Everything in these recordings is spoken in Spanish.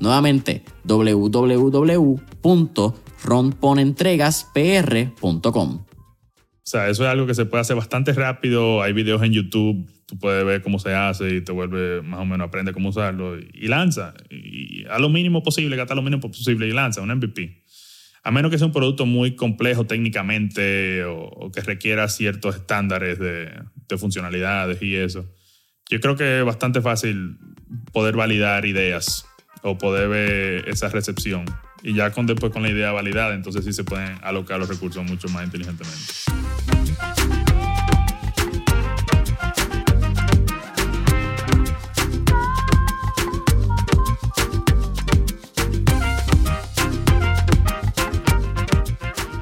Nuevamente, www.romponentregaspr.com. O sea, eso es algo que se puede hacer bastante rápido. Hay videos en YouTube, tú puedes ver cómo se hace y te vuelve más o menos, aprende cómo usarlo y lanza. Y a lo mínimo posible, gasta lo mínimo posible y lanza un MVP. A menos que sea un producto muy complejo técnicamente o, que requiera ciertos estándares de funcionalidades y eso. Yo creo que es bastante fácil poder validar ideas o poder ver esa recepción. Y ya con, después con la idea validada, entonces sí se pueden alocar los recursos mucho más inteligentemente.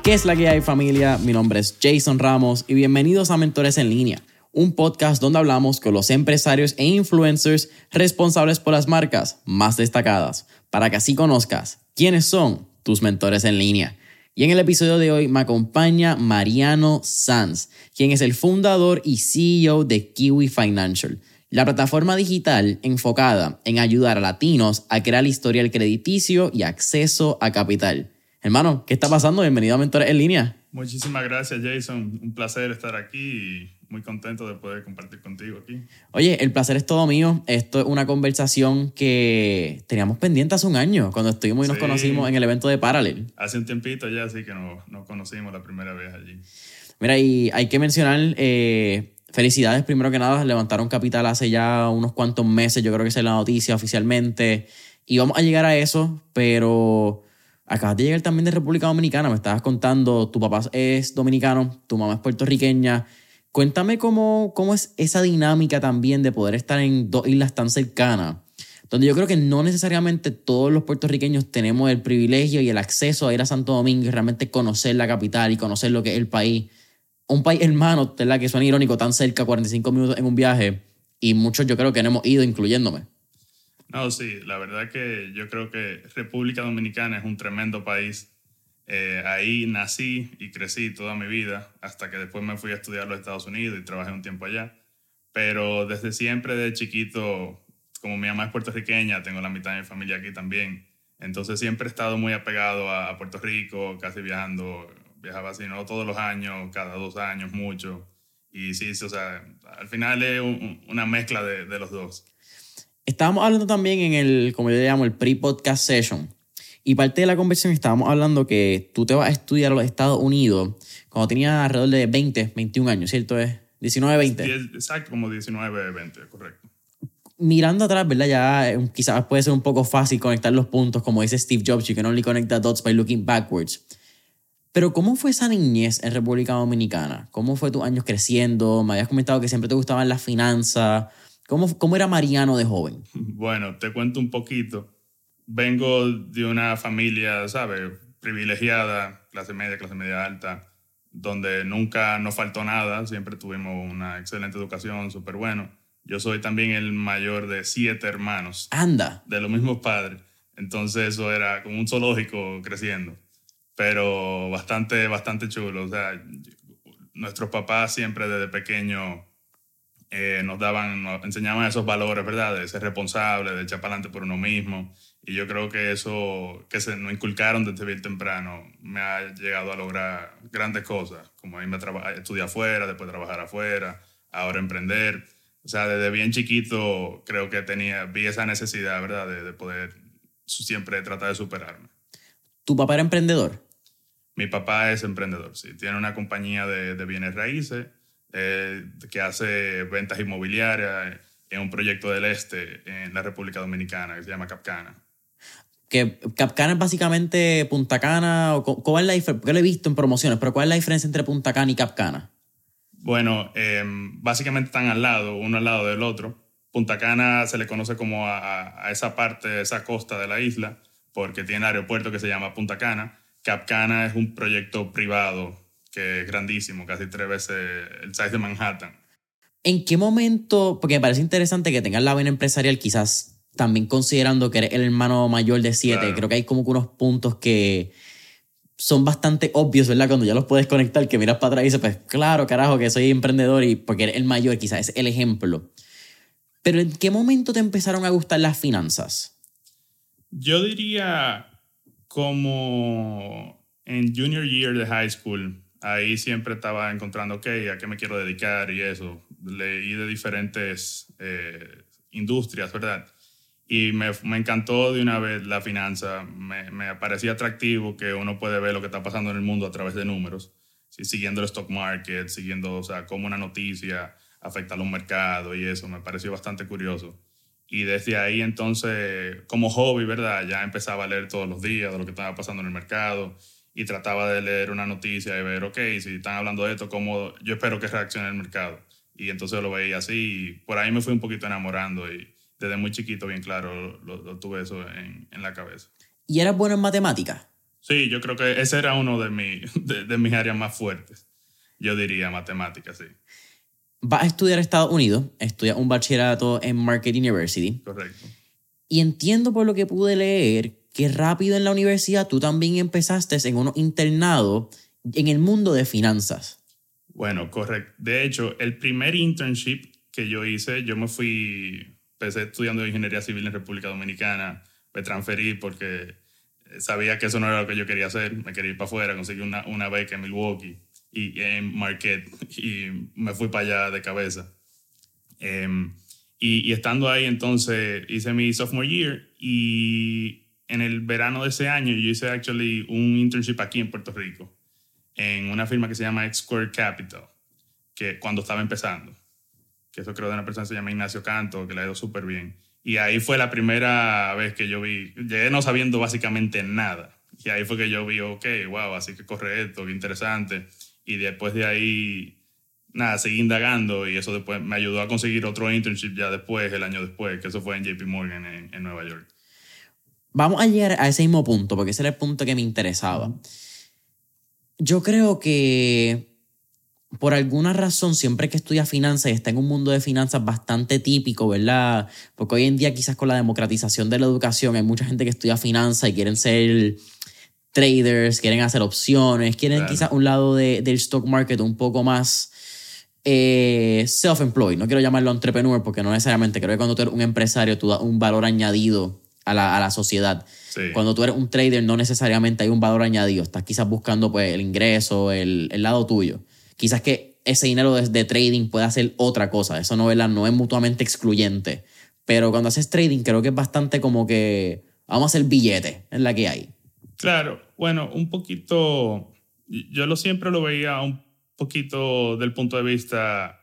¿Qué es la que hay familia? Mi nombre es Jason Ramos y bienvenidos a Mentores en línea, un podcast donde hablamos con los empresarios e influencers responsables por las marcas más destacadas, para que así conozcas quiénes son tus mentores en línea. Y en el episodio de hoy me acompaña Mariano Sanz, quien es el fundador y CEO de Kiwi Financial, la plataforma digital enfocada en ayudar a latinos a crear historia del crediticio y acceso a capital. Hermano, ¿qué está pasando? Bienvenido a Mentores en Línea. Muchísimas gracias, Jason. Un placer estar aquí muy contento de poder compartir contigo aquí. Oye, el placer es todo mío. Esto es una conversación que teníamos pendiente hace un año, cuando estuvimos y nos conocimos en el evento de Parallel. Hace un tiempito ya, así que nos, conocimos la primera vez allí. Mira, y hay que mencionar, eh, felicidades primero que nada, levantaron capital hace ya unos cuantos meses, yo creo que es la noticia oficialmente. Y vamos a llegar a eso, pero Acabas de llegar también de República Dominicana, me estabas contando, tu papá es dominicano, tu mamá es puertorriqueña. Cuéntame cómo, cómo es esa dinámica también de poder estar en dos islas tan cercanas, donde yo creo que no necesariamente todos los puertorriqueños tenemos el privilegio y el acceso a ir a Santo Domingo y realmente conocer la capital y conocer lo que es el país. Un país hermano, ¿verdad? que suena irónico, tan cerca, 45 minutos en un viaje, y muchos yo creo que no hemos ido, incluyéndome. No, sí, la verdad que yo creo que República Dominicana es un tremendo país. Eh, ahí nací y crecí toda mi vida, hasta que después me fui a estudiar a los Estados Unidos y trabajé un tiempo allá. Pero desde siempre, de chiquito, como mi mamá es puertorriqueña, tengo la mitad de mi familia aquí también. Entonces siempre he estado muy apegado a, Puerto Rico, casi viajando, viajaba así, no todos los años, cada dos años, mucho. Y sí, o sea, al final es una mezcla de, de los dos. Estábamos hablando también en el, como yo le llamo, el pre-podcast session. Y parte de la conversación estábamos hablando que tú te vas a estudiar a los Estados Unidos cuando tenías alrededor de 20, 21 años, ¿cierto? Es 19, 20. Exacto, como 19, 20, correcto. Mirando atrás, ¿verdad? Ya eh, quizás puede ser un poco fácil conectar los puntos, como dice Steve Jobs, you can only connect the dots by looking backwards. Pero ¿cómo fue esa niñez en República Dominicana? ¿Cómo fue tus años creciendo? Me habías comentado que siempre te gustaban las finanzas. ¿Cómo, ¿Cómo era Mariano de joven? Bueno, te cuento un poquito. Vengo de una familia, ¿sabes? Privilegiada, clase media, clase media alta, donde nunca nos faltó nada, siempre tuvimos una excelente educación, súper bueno. Yo soy también el mayor de siete hermanos. Anda. De los mismos padres. Entonces eso era como un zoológico creciendo. Pero bastante, bastante chulo. O sea, nuestros papás siempre desde pequeño eh, nos daban, nos enseñaban esos valores, ¿verdad? De ser responsable, de echar para adelante por uno mismo. Y yo creo que eso que se nos inculcaron desde bien temprano me ha llegado a lograr grandes cosas, como irme a estudiar afuera, después trabajar afuera, ahora emprender. O sea, desde bien chiquito creo que tenía, vi esa necesidad, ¿verdad? De, de poder siempre tratar de superarme. ¿Tu papá era emprendedor? Mi papá es emprendedor, sí. Tiene una compañía de, de bienes raíces eh, que hace ventas inmobiliarias en un proyecto del este en la República Dominicana que se llama Capcana. Que Capcana es básicamente Punta Cana, o ¿cuál es la diferencia? Porque lo he visto en promociones, pero ¿cuál es la diferencia entre Punta Cana y Capcana? Bueno, em, básicamente están al lado, uno al lado del otro. Punta Cana se le conoce como a, a esa parte, esa costa de la isla, porque tiene aeropuerto que se llama Punta Cana. Capcana es un proyecto privado que es grandísimo, casi tres veces el size de Manhattan. ¿En qué momento? Porque me parece interesante que tengas la vena empresarial, quizás también considerando que eres el hermano mayor de siete. Creo que hay como unos puntos que son bastante obvios, ¿verdad? Cuando ya los puedes conectar, que miras para atrás y dices, pues claro, carajo, que soy emprendedor y porque eres el mayor, quizás es el ejemplo. Pero ¿en qué momento te empezaron a gustar las finanzas? Yo diría como en junior year de high school, ahí siempre estaba encontrando, ok, ¿a qué me quiero dedicar? Y eso. Leí de diferentes eh, industrias, ¿verdad? Y me, me, encantó de una vez la finanza. Me, me, parecía atractivo que uno puede ver lo que está pasando en el mundo a través de números, ¿sí? siguiendo el stock market, siguiendo, o sea, cómo una noticia afecta a los mercados y eso. Me pareció bastante curioso. Y desde ahí entonces, como hobby, ¿verdad? Ya empezaba a leer todos los días de lo que estaba pasando en el mercado y trataba de leer una noticia y ver, ok, si están hablando de esto, ¿cómo yo espero que reaccione el mercado? Y entonces lo veía así y por ahí me fui un poquito enamorando y desde muy chiquito, bien claro, lo, tuve eso en, en, la cabeza. ¿Y eras bueno en matemáticas? Sí, yo creo que ese era uno de, mi, de, de mis áreas más fuertes. Yo diría matemáticas, sí. Vas a estudiar a Estados Unidos, estudias un bachillerato en Marketing University. Correcto. Y entiendo por lo que pude leer que rápido en la universidad tú también empezaste en uno internado en el mundo de finanzas. Bueno, correcto. De hecho, el primer internship que yo hice, yo me fui, empecé estudiando ingeniería civil en República Dominicana, me transferí porque sabía que eso no era lo que yo quería hacer, me quería ir para afuera, conseguí una, una beca en Milwaukee y en Marquette y me fui para allá de cabeza. Em, y, y, estando ahí entonces hice mi sophomore year y en el verano de ese año yo hice actually un internship aquí en Puerto Rico, en una firma que se llama X Square Capital, que cuando estaba empezando, que eso creo de una persona que se llama Ignacio Canto, que le ha ido súper bien. Y ahí fue la primera vez que yo vi, llegué no sabiendo básicamente nada. Y ahí fue que yo vi, ok, wow, así que corre esto, qué interesante. Y después de ahí, nada, seguí indagando y eso después me ayudó a conseguir otro internship ya después, el año después, que eso fue en JP Morgan en, en Nueva York vamos a llegar a ese mismo punto, porque ese era el punto que me interesaba. Yo creo que por alguna razón, siempre que estudia finanzas y está en un mundo de finanzas bastante típico, ¿verdad? Porque hoy en día quizás con la democratización de la educación hay mucha gente que estudia finanzas y quieren ser traders, quieren hacer opciones, quieren quizás un lado de, del stock market un poco más eh, self-employed. No quiero llamarlo entrepreneur porque no necesariamente creo que cuando tú eres un empresario tú das un valor añadido a la, a la sociedad. Cuando tú eres un trader no necesariamente hay un valor añadido, estás quizás buscando pues, el ingreso, el, el lado tuyo. Quizás que ese dinero de, trading pueda hacer otra cosa, eso no, no es mutuamente excluyente. Pero cuando haces trading creo que es bastante como que vamos a hacer billete, en la que hay. Claro, bueno, un poquito, yo lo siempre lo veía un poquito del punto de vista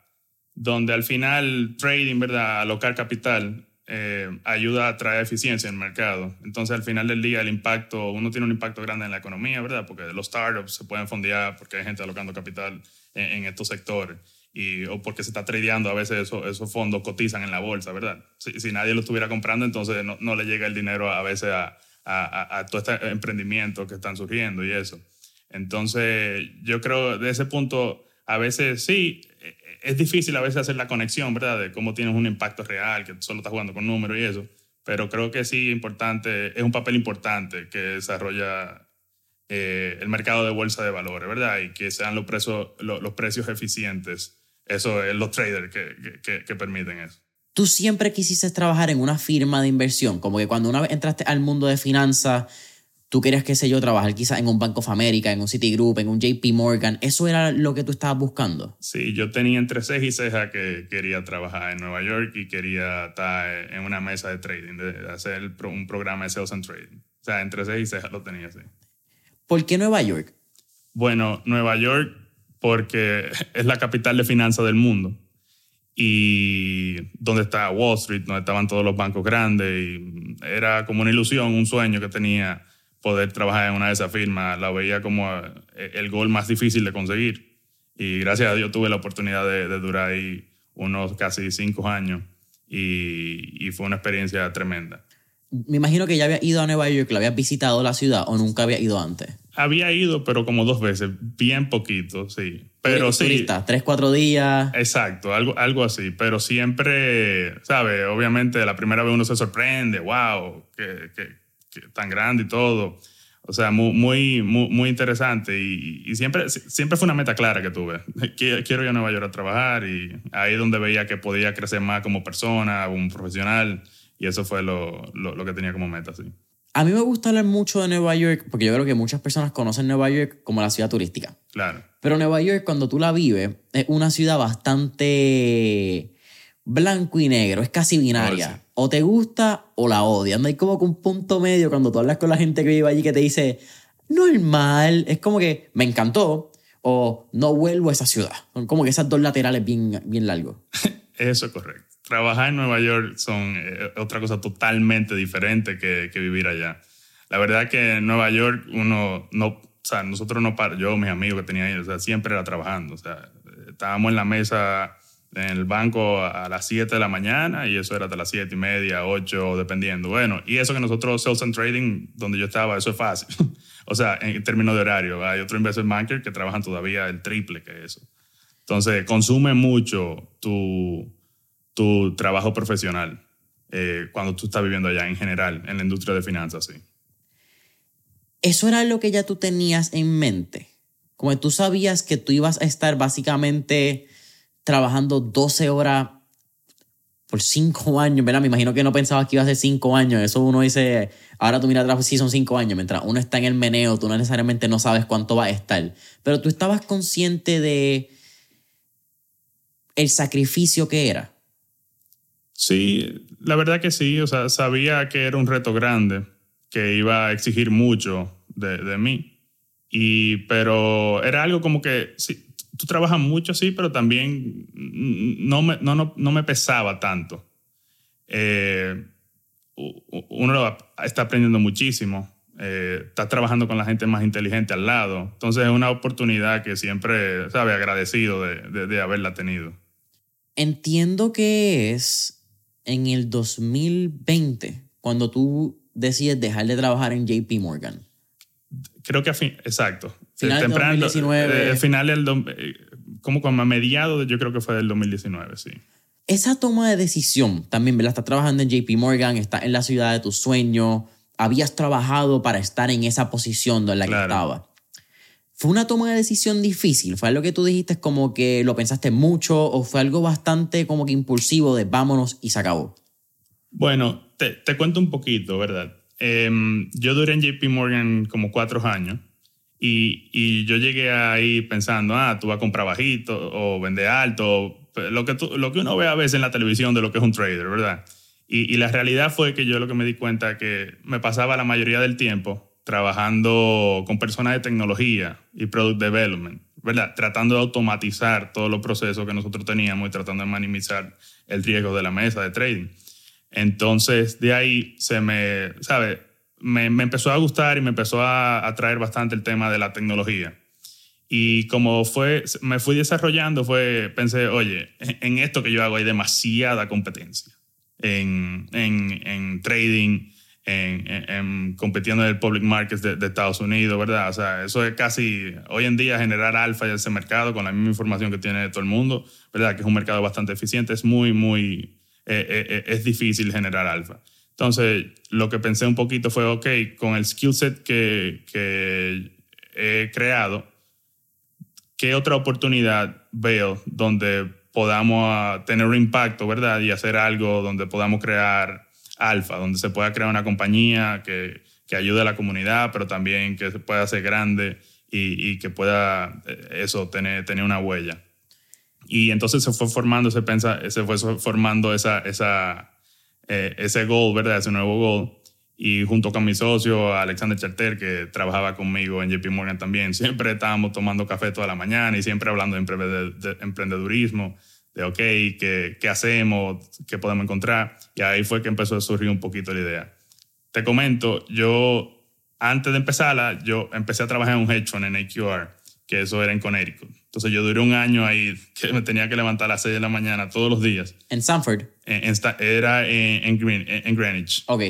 donde al final trading, ¿verdad? Alocar capital eh, ayuda a traer eficiencia en el mercado. Entonces, al final del día, el impacto, uno tiene un impacto grande en la economía, ¿verdad? Porque los startups se pueden fondear porque hay gente alocando capital en, estos sectores. Y, o porque se está tradeando, a veces esos, esos fondos cotizan en la bolsa, ¿verdad? Si, si nadie lo estuviera comprando, entonces no, no, le llega el dinero a veces a, a, a todo este emprendimiento que están surgiendo y eso. Entonces, yo creo, de ese punto, a veces sí, es difícil a veces hacer la conexión, ¿verdad? De cómo tienes un impacto real, que solo estás jugando con números y eso. Pero creo que sí, importante, es un papel importante que desarrolla eh, el mercado de bolsa de valores, ¿verdad? Y que sean los, precios, los, precios eficientes. Eso es los traders que, que, que permiten eso. ¿Tú siempre quisiste trabajar en una firma de inversión? Como que cuando una vez entraste al mundo de finanzas, tú querías, qué sé yo, trabajar quizás en un Bank of America, en un Citigroup, en un JP Morgan. ¿Eso era lo que tú estabas buscando? Sí, yo tenía entre ceja y ceja que quería trabajar en Nueva York y quería estar en una mesa de trading, de hacer un programa de sales and trading. O sea, entre ceja y ceja lo tenía, sí. ¿Por qué Nueva York? Bueno, Nueva York porque es la capital de finanzas del mundo y donde está Wall Street, donde estaban todos los bancos grandes y era como una ilusión, un sueño que tenía poder trabajar en una de esas firmas, la veía como eh, el gol más difícil de conseguir y gracias a Dios tuve la oportunidad de, durar ahí unos casi cinco años y fue una experiencia tremenda. Me imagino que ya había ido a Nueva York, que la habías visitado la ciudad o nunca había ido antes. Había ido, pero como dos veces, bien poquito, sí. Pero sí. Turista, tres, cuatro días. Exacto, algo, algo así. Pero siempre, ¿sabes? Obviamente la primera vez uno se sorprende, wow, que, tan grande y todo. O sea, muy, muy, muy, interesante. Y, siempre, siempre fue una meta clara que tuve. Quiero ir a Nueva York a trabajar y ahí es donde veía que podía crecer más como persona, como profesional. Y eso fue lo, lo, lo que tenía como meta, sí. A mí me gusta hablar mucho de Nueva York porque yo creo que muchas personas conocen Nueva York como la ciudad turística. Claro. Pero Nueva York, cuando tú la vives, es una ciudad bastante blanco y negro, es casi binaria. O te gusta o la odias. No hay como que un punto medio cuando tú hablas con la gente que vive allí que te dice, normal, es como que me encantó o no vuelvo a esa ciudad. Son como que esas dos laterales bien, bien largos. Eso es correcto trabajar en Nueva York son eh, otra cosa totalmente diferente que, que, vivir allá. La verdad que en Nueva York uno no, o sea, nosotros no para, yo, mis amigos que tenía ahí, o sea, siempre era trabajando, o sea, estábamos en la mesa en el banco a las 7 de la mañana y eso era hasta las 7 y media, 8, dependiendo. Bueno, y eso que nosotros, Sales and Trading, donde yo estaba, eso es fácil. o sea, en términos de horario, hay otro investment banker que trabajan todavía el triple que eso. Entonces, consume mucho tu, tu trabajo profesional eh, cuando tú estás viviendo allá en general, en la industria de finanzas, sí. ¿Eso era lo que ya tú tenías en mente? Como tú sabías que tú ibas a estar básicamente trabajando 12 horas por 5 años, ¿verdad? Me imagino que no pensabas que iba a ser 5 años. Eso uno dice, ahora tú miras atrás, sí son 5 años. Mientras uno está en el meneo, tú no necesariamente no sabes cuánto va a estar. Pero tú estabas consciente de el sacrificio que era. Sí, la verdad que sí, o sea, sabía que era un reto grande, que iba a exigir mucho de, de mí, y, pero era algo como que, sí, tú trabajas mucho, sí, pero también no me, no, no, no me pesaba tanto. Eh, uno está aprendiendo muchísimo, eh, está trabajando con la gente más inteligente al lado, entonces es una oportunidad que siempre, sabe, agradecido de, de, de haberla tenido. Entiendo que es en el 2020 cuando tú decides dejar de trabajar en JP Morgan? Creo que a fin, exacto. Final Temprano, 2019. Eh, final del, eh, como como a mediados, yo creo que fue del 2019, sí. Esa toma de decisión también, ¿verdad? Estás trabajando en JP Morgan, estás en la ciudad de tus sueños, habías trabajado para estar en esa posición en la que estaba. ¿Fue una toma de decisión difícil? ¿Fue algo que tú dijiste como que lo pensaste mucho o fue algo bastante como que impulsivo de vámonos y se acabó? Bueno, te, te cuento un poquito, ¿verdad? Em, yo duré en JP Morgan como cuatro años y, y, yo llegué ahí pensando, ah, tú vas a comprar bajito o vender alto, lo que, tú, lo que uno ve a veces en la televisión de lo que es un trader, ¿verdad? Y, y la realidad fue que yo lo que me di cuenta que me pasaba la mayoría del tiempo trabajando con personas de tecnología y product development, ¿verdad? Tratando de automatizar todos los procesos que nosotros teníamos y tratando de minimizar el riesgo de la mesa de trading. Entonces, de ahí se me, ¿sabe? Me, me empezó a gustar y me empezó a atraer bastante el tema de la tecnología. Y como fue, me fui desarrollando, fue, pensé, oye, en esto que yo hago hay demasiada competencia en, en, en trading, en, compitiendo en el public markets de, Estados Unidos, ¿verdad? O sea, eso es casi hoy en día generar alfa en ese mercado con la misma información que tiene todo el mundo, ¿verdad? Que es un mercado bastante eficiente, es muy, muy, eh, eh, eh, es difícil generar alfa. Entonces, lo que pensé un poquito fue, ok, con el skill set que, que he creado, ¿qué otra oportunidad veo donde podamos ah, tener un impacto, ¿verdad? Y hacer algo donde podamos crear alfa, donde se pueda crear una compañía que, que ayude a la comunidad, pero también que pueda ser grande y, y que pueda eh, eso, tener, tener una huella. Y entonces se fue formando, se, pensa, se fue formando esa, esa, eh, ese goal, ¿verdad? Ese nuevo goal. Y junto con mi socio, Alexander Charter, que trabajaba conmigo en JP Morgan también, siempre estábamos tomando café toda la mañana y siempre hablando de, emprendedurismo, de, ok, ¿qué, ¿qué hacemos? ¿Qué podemos encontrar? Y ahí fue que empezó a surgir un poquito la idea. Te comento, yo antes de empezarla, yo empecé a trabajar en un hedge fund en AQR, que eso era en Connecticut. Entonces yo duré un año ahí que me tenía que levantar a las 6 de la mañana todos los días. ¿En Sanford? era en, Greenwich. Ok.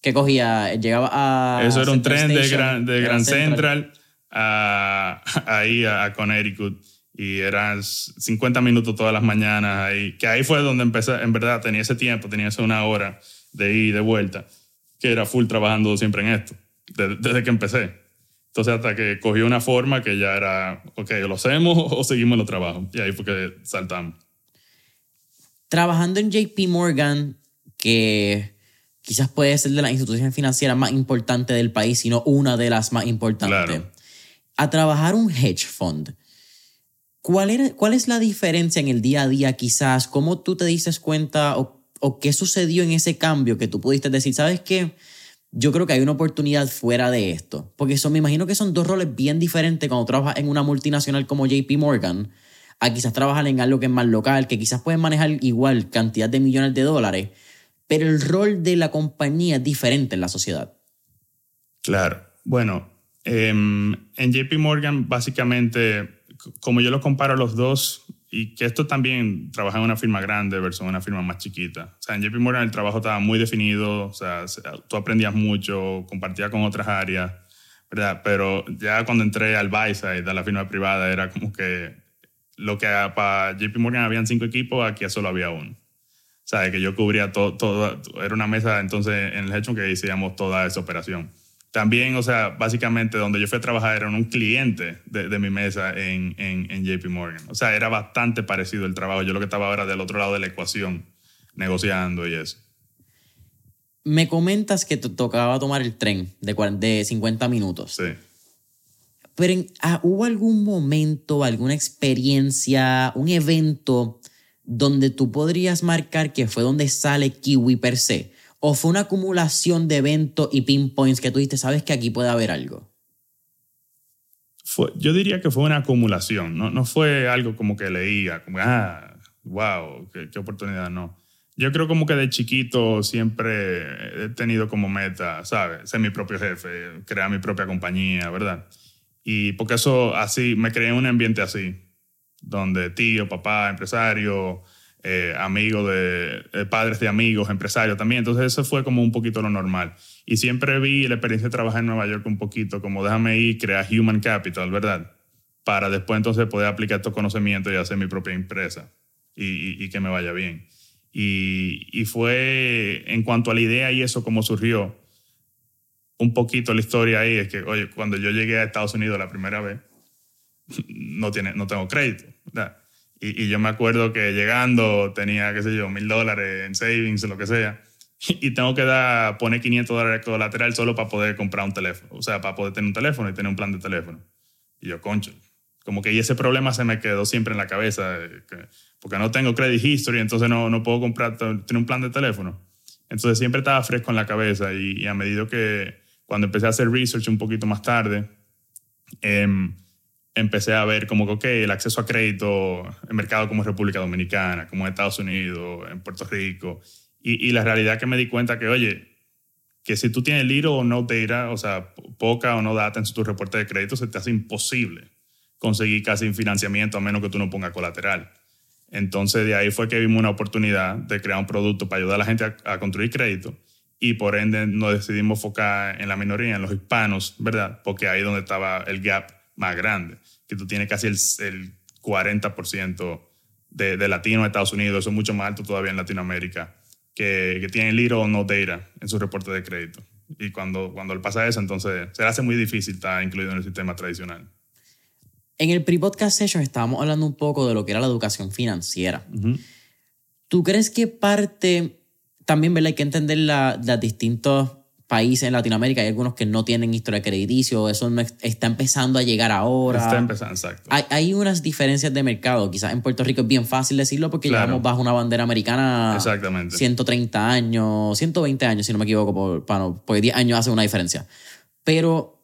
¿Qué cogía? ¿Llegaba a...? Eso era un tren de, de Grand Central, a, ahí a, Connecticut y eran 50 minutos todas las mañanas ahí. Que ahí fue donde empecé, en verdad tenía ese tiempo, tenía esa una hora de ir y de vuelta, que era full trabajando siempre en esto desde, que empecé. Entonces, hasta que cogió una forma que ya era, ok, lo hacemos o seguimos los trabajos. Y ahí fue que saltamos. Trabajando en JP Morgan, que quizás puede ser de las instituciones financieras más importantes del país, sino una de las más importantes. A trabajar un hedge fund. ¿Cuál, era, ¿Cuál es la diferencia en el día a día quizás? ¿Cómo tú te dices cuenta o, qué sucedió en ese cambio que tú pudiste decir, sabes qué? yo creo que hay una oportunidad fuera de esto. Porque eso me imagino que son dos roles bien diferentes cuando trabajas en una multinacional como JP Morgan, a quizás trabajar en algo que es más local, que quizás pueden manejar igual cantidad de millones de dólares, pero el rol de la compañía es diferente en la sociedad. Claro. Bueno, em, en JP Morgan básicamente, como yo lo comparo los dos, y que esto también trabaja en una firma grande versus una firma más chiquita. O sea, en JP Morgan el trabajo estaba muy definido, o sea, tú aprendías mucho, compartías con otras áreas, ¿verdad? Pero ya cuando entré al Buyside, a la firma privada, era como que lo que para JP Morgan habían cinco equipos, aquí solo había uno. O sea, que yo cubría todo, todo era una mesa entonces en el hecho que hacíamos toda esa operación. También, o sea, básicamente donde yo fui a trabajar era un cliente de, mi mesa en, en, JP Morgan. O sea, era bastante parecido el trabajo. Yo lo que estaba ahora del otro lado de la ecuación, negociando y eso. Me comentas que te tocaba tomar el tren de, de 50 minutos. Sí. Pero ah, ¿hubo algún momento, alguna experiencia, un evento donde tú podrías marcar que fue donde sale Kiwi per se? ¿O fue una acumulación de eventos y pinpoints que tú dijiste, sabes que aquí puede haber algo? Yo diría que fue una acumulación, no, no fue algo como que leía, como, ah, wow, qué, oportunidad, no. Yo creo como que de chiquito siempre he tenido como meta, ¿sabes? Ser mi propio jefe, crear mi propia compañía, ¿verdad? Y porque eso así, me creé un ambiente así, donde tío, papá, empresario, eh, amigos de, padres de amigos, empresarios también. Entonces eso fue como un poquito lo normal. Y siempre vi la experiencia de trabajar en Nueva York un poquito como déjame ir, crear human capital, ¿verdad? Para después entonces poder aplicar estos conocimientos y hacer mi propia empresa y, que me vaya bien. Y, y, fue en cuanto a la idea y eso como surgió, un poquito la historia ahí es que, oye, cuando yo llegué a Estados Unidos la primera vez, no, tiene, no tengo crédito, ¿verdad? Y, yo me acuerdo que llegando tenía, qué sé yo, mil dólares en savings lo que sea. Y tengo que dar, poner 500 dólares colateral solo para poder comprar un teléfono. O sea, para poder tener un teléfono y tener un plan de teléfono. Y yo, concho. Como que y ese problema se me quedó siempre en la cabeza. Porque no tengo credit history, entonces no, no puedo comprar, tener un plan de teléfono. Entonces siempre estaba fresco en la cabeza. Y, a medida que, cuando empecé a hacer research un poquito más tarde, eh, empecé a ver como que, el acceso a crédito en mercados como República Dominicana, como en Estados Unidos, en Puerto Rico, y, la realidad que me di cuenta que, oye, que si tú tienes little o no data, o sea, poca o no data en tu reporte de crédito, se te hace imposible conseguir casi financiamiento a menos que tú no pongas colateral. Entonces de ahí fue que vimos una oportunidad de crear un producto para ayudar a la gente a, a construir crédito y por ende nos decidimos enfocar en la minoría, en los hispanos, ¿verdad? Porque ahí es donde estaba el gap más grande, que tú tienes casi el, el 40% de, de latinos en Estados Unidos, eso es mucho más alto todavía en Latinoamérica, que, que tienen little o no data en su reporte de crédito. Y cuando, cuando le pasa eso, entonces se le hace muy difícil estar incluido en el sistema tradicional. En el pre-podcast session estábamos hablando un poco de lo que era la educación financiera. ¿Tú crees que parte, también ¿verdad? hay que entender las distintas países en Latinoamérica hay algunos que no tienen historia crediticio, eso no está empezando a llegar ahora. Está empezando, exacto. Hay, hay, unas diferencias de mercado, quizás en Puerto Rico es bien fácil decirlo porque llevamos bajo una bandera americana Exactamente. 130 años, 120 años si no me equivoco, por, porque 10 años hace una diferencia. Pero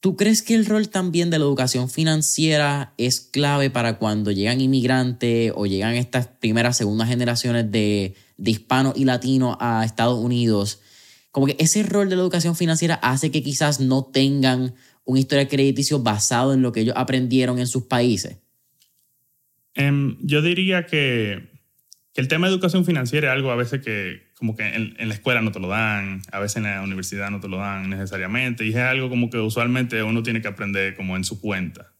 ¿Tú crees que el rol también de la educación financiera es clave para cuando llegan inmigrantes o llegan estas primeras, segundas generaciones de, de hispanos y latinos a Estados Unidos? Como que ese rol de la educación financiera hace que quizás no tengan un historia crediticio basado en lo que ellos aprendieron en sus países. Em, yo diría que, que, el tema de educación financiera es algo a veces que como que en, en, la escuela no te lo dan, a veces en la universidad no te lo dan necesariamente, y es algo como que usualmente uno tiene que aprender como en su cuenta.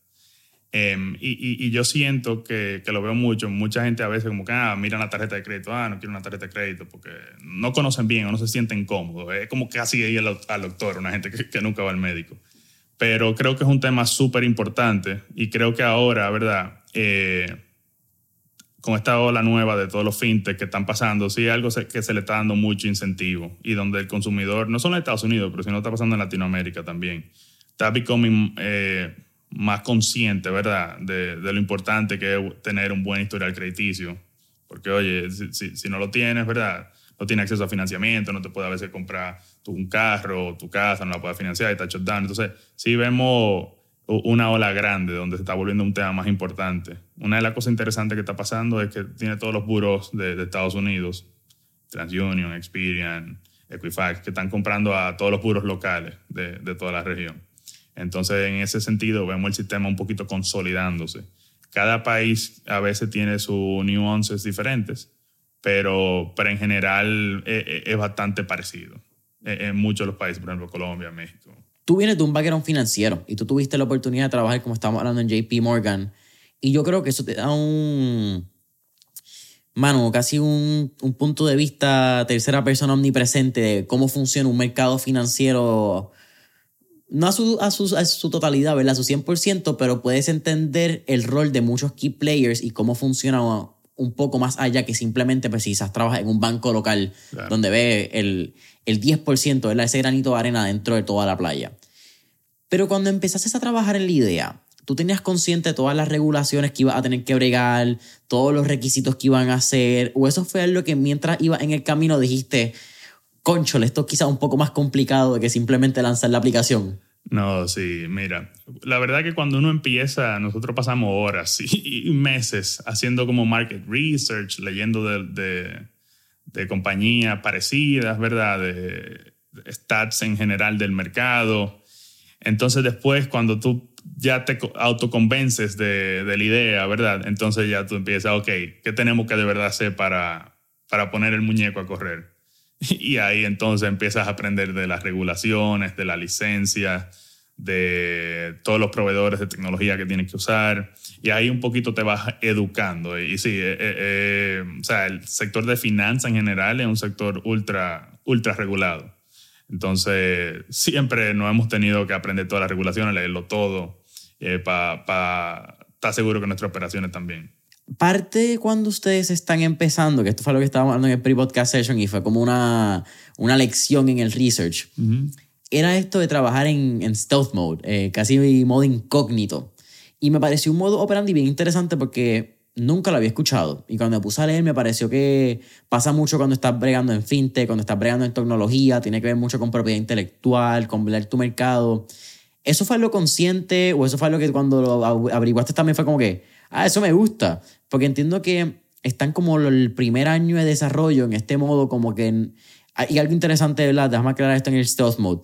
Em, y, y, yo siento que, que, lo veo mucho, mucha gente a veces como que, ah, mira la tarjeta de crédito, ah, no quiero una tarjeta de crédito, porque no conocen bien o no se sienten cómodos. Es como casi ir al, al doctor, una gente que, que, nunca va al médico. Pero creo que es un tema súper importante y creo que ahora, ¿verdad? Eh, con esta ola nueva de todos los fintech que están pasando, sí algo que se le está dando mucho incentivo y donde el consumidor, no solo en Estados Unidos, pero sino está pasando en Latinoamérica también, está becoming eh, más consciente, ¿verdad?, de, lo importante que es tener un buen historial crediticio. Porque, oye, si, no lo tienes, ¿verdad?, no tienes acceso a financiamiento, no te puede a veces comprar tu, un carro, tu casa, no la puedes financiar y está shut down. Entonces, sí vemos una ola grande donde se está volviendo un tema más importante. Una de las cosas interesantes que está pasando es que tiene todos los buros de, Estados Unidos, TransUnion, Experian, Equifax, que están comprando a todos los buros locales de, toda la región. Entonces, en ese sentido, vemos el sistema un poquito consolidándose. Cada país a veces tiene sus nuances diferentes, pero, pero en general es, e, es bastante parecido. En muchos de los países, por ejemplo, Colombia, México, tú vienes de un background financiero y tú tuviste la oportunidad de trabajar, como estábamos hablando en JP Morgan, y yo creo que eso te da un, mano, casi un, un punto de vista tercera persona omnipresente de cómo funciona un mercado financiero, no a su, a su, a su totalidad, ¿verdad? A su 100%, pero puedes entender el rol de muchos key players y cómo funciona un poco más allá que simplemente pues, si quizás trabajas en un banco local claro. donde ve el, el 10%, ¿verdad? ese granito de arena dentro de toda la playa. Pero cuando empezaste a trabajar en la idea, tú tenías consciente de todas las regulaciones que ibas a tener que bregar, todos los requisitos que iban a hacer, o eso fue algo que mientras ibas en el camino dijiste, conchole, esto quizás un poco más complicado de que simplemente lanzar la aplicación. No, sí, mira, la verdad que cuando uno empieza, nosotros pasamos horas y, meses haciendo como market research, leyendo de, de, compañías parecidas, ¿verdad? De, de stats en general del mercado. Entonces después, cuando tú ya te autoconvences de, de la idea, ¿verdad? Entonces ya tú empiezas, ok, ¿qué tenemos que de verdad hacer para, para poner el muñeco a correr? Y ahí entonces empiezas a aprender de las regulaciones, de la licencia, de todos los proveedores de tecnología que tienes que usar. Y ahí un poquito te vas educando. Y sí, eh, eh, o sea, el sector de finanzas en general es un sector ultra, ultra regulado. Entonces, siempre nos hemos tenido que aprender todas las regulaciones, leerlo todo, eh, para pa estar seguro que nuestras operaciones también parte cuando ustedes están empezando, que esto fue lo que estábamos hablando en el pre-podcast session y fue como una, una lección en el research, uh -huh. era esto de trabajar en, en stealth mode, eh, casi modo incógnito. Y me pareció un modo operandi bien interesante porque nunca lo había escuchado. Y cuando me puse a leer me pareció que pasa mucho cuando estás bregando en fintech, cuando estás bregando en tecnología, tiene que ver mucho con propiedad intelectual, con ver tu mercado. ¿Eso fue lo consciente o eso fue lo que cuando lo averiguaste también fue como que, ah, eso me gusta? Porque entiendo que están como el primer año de desarrollo en este modo, como que. Y algo interesante, ¿verdad? Déjame aclarar esto en el stealth mode.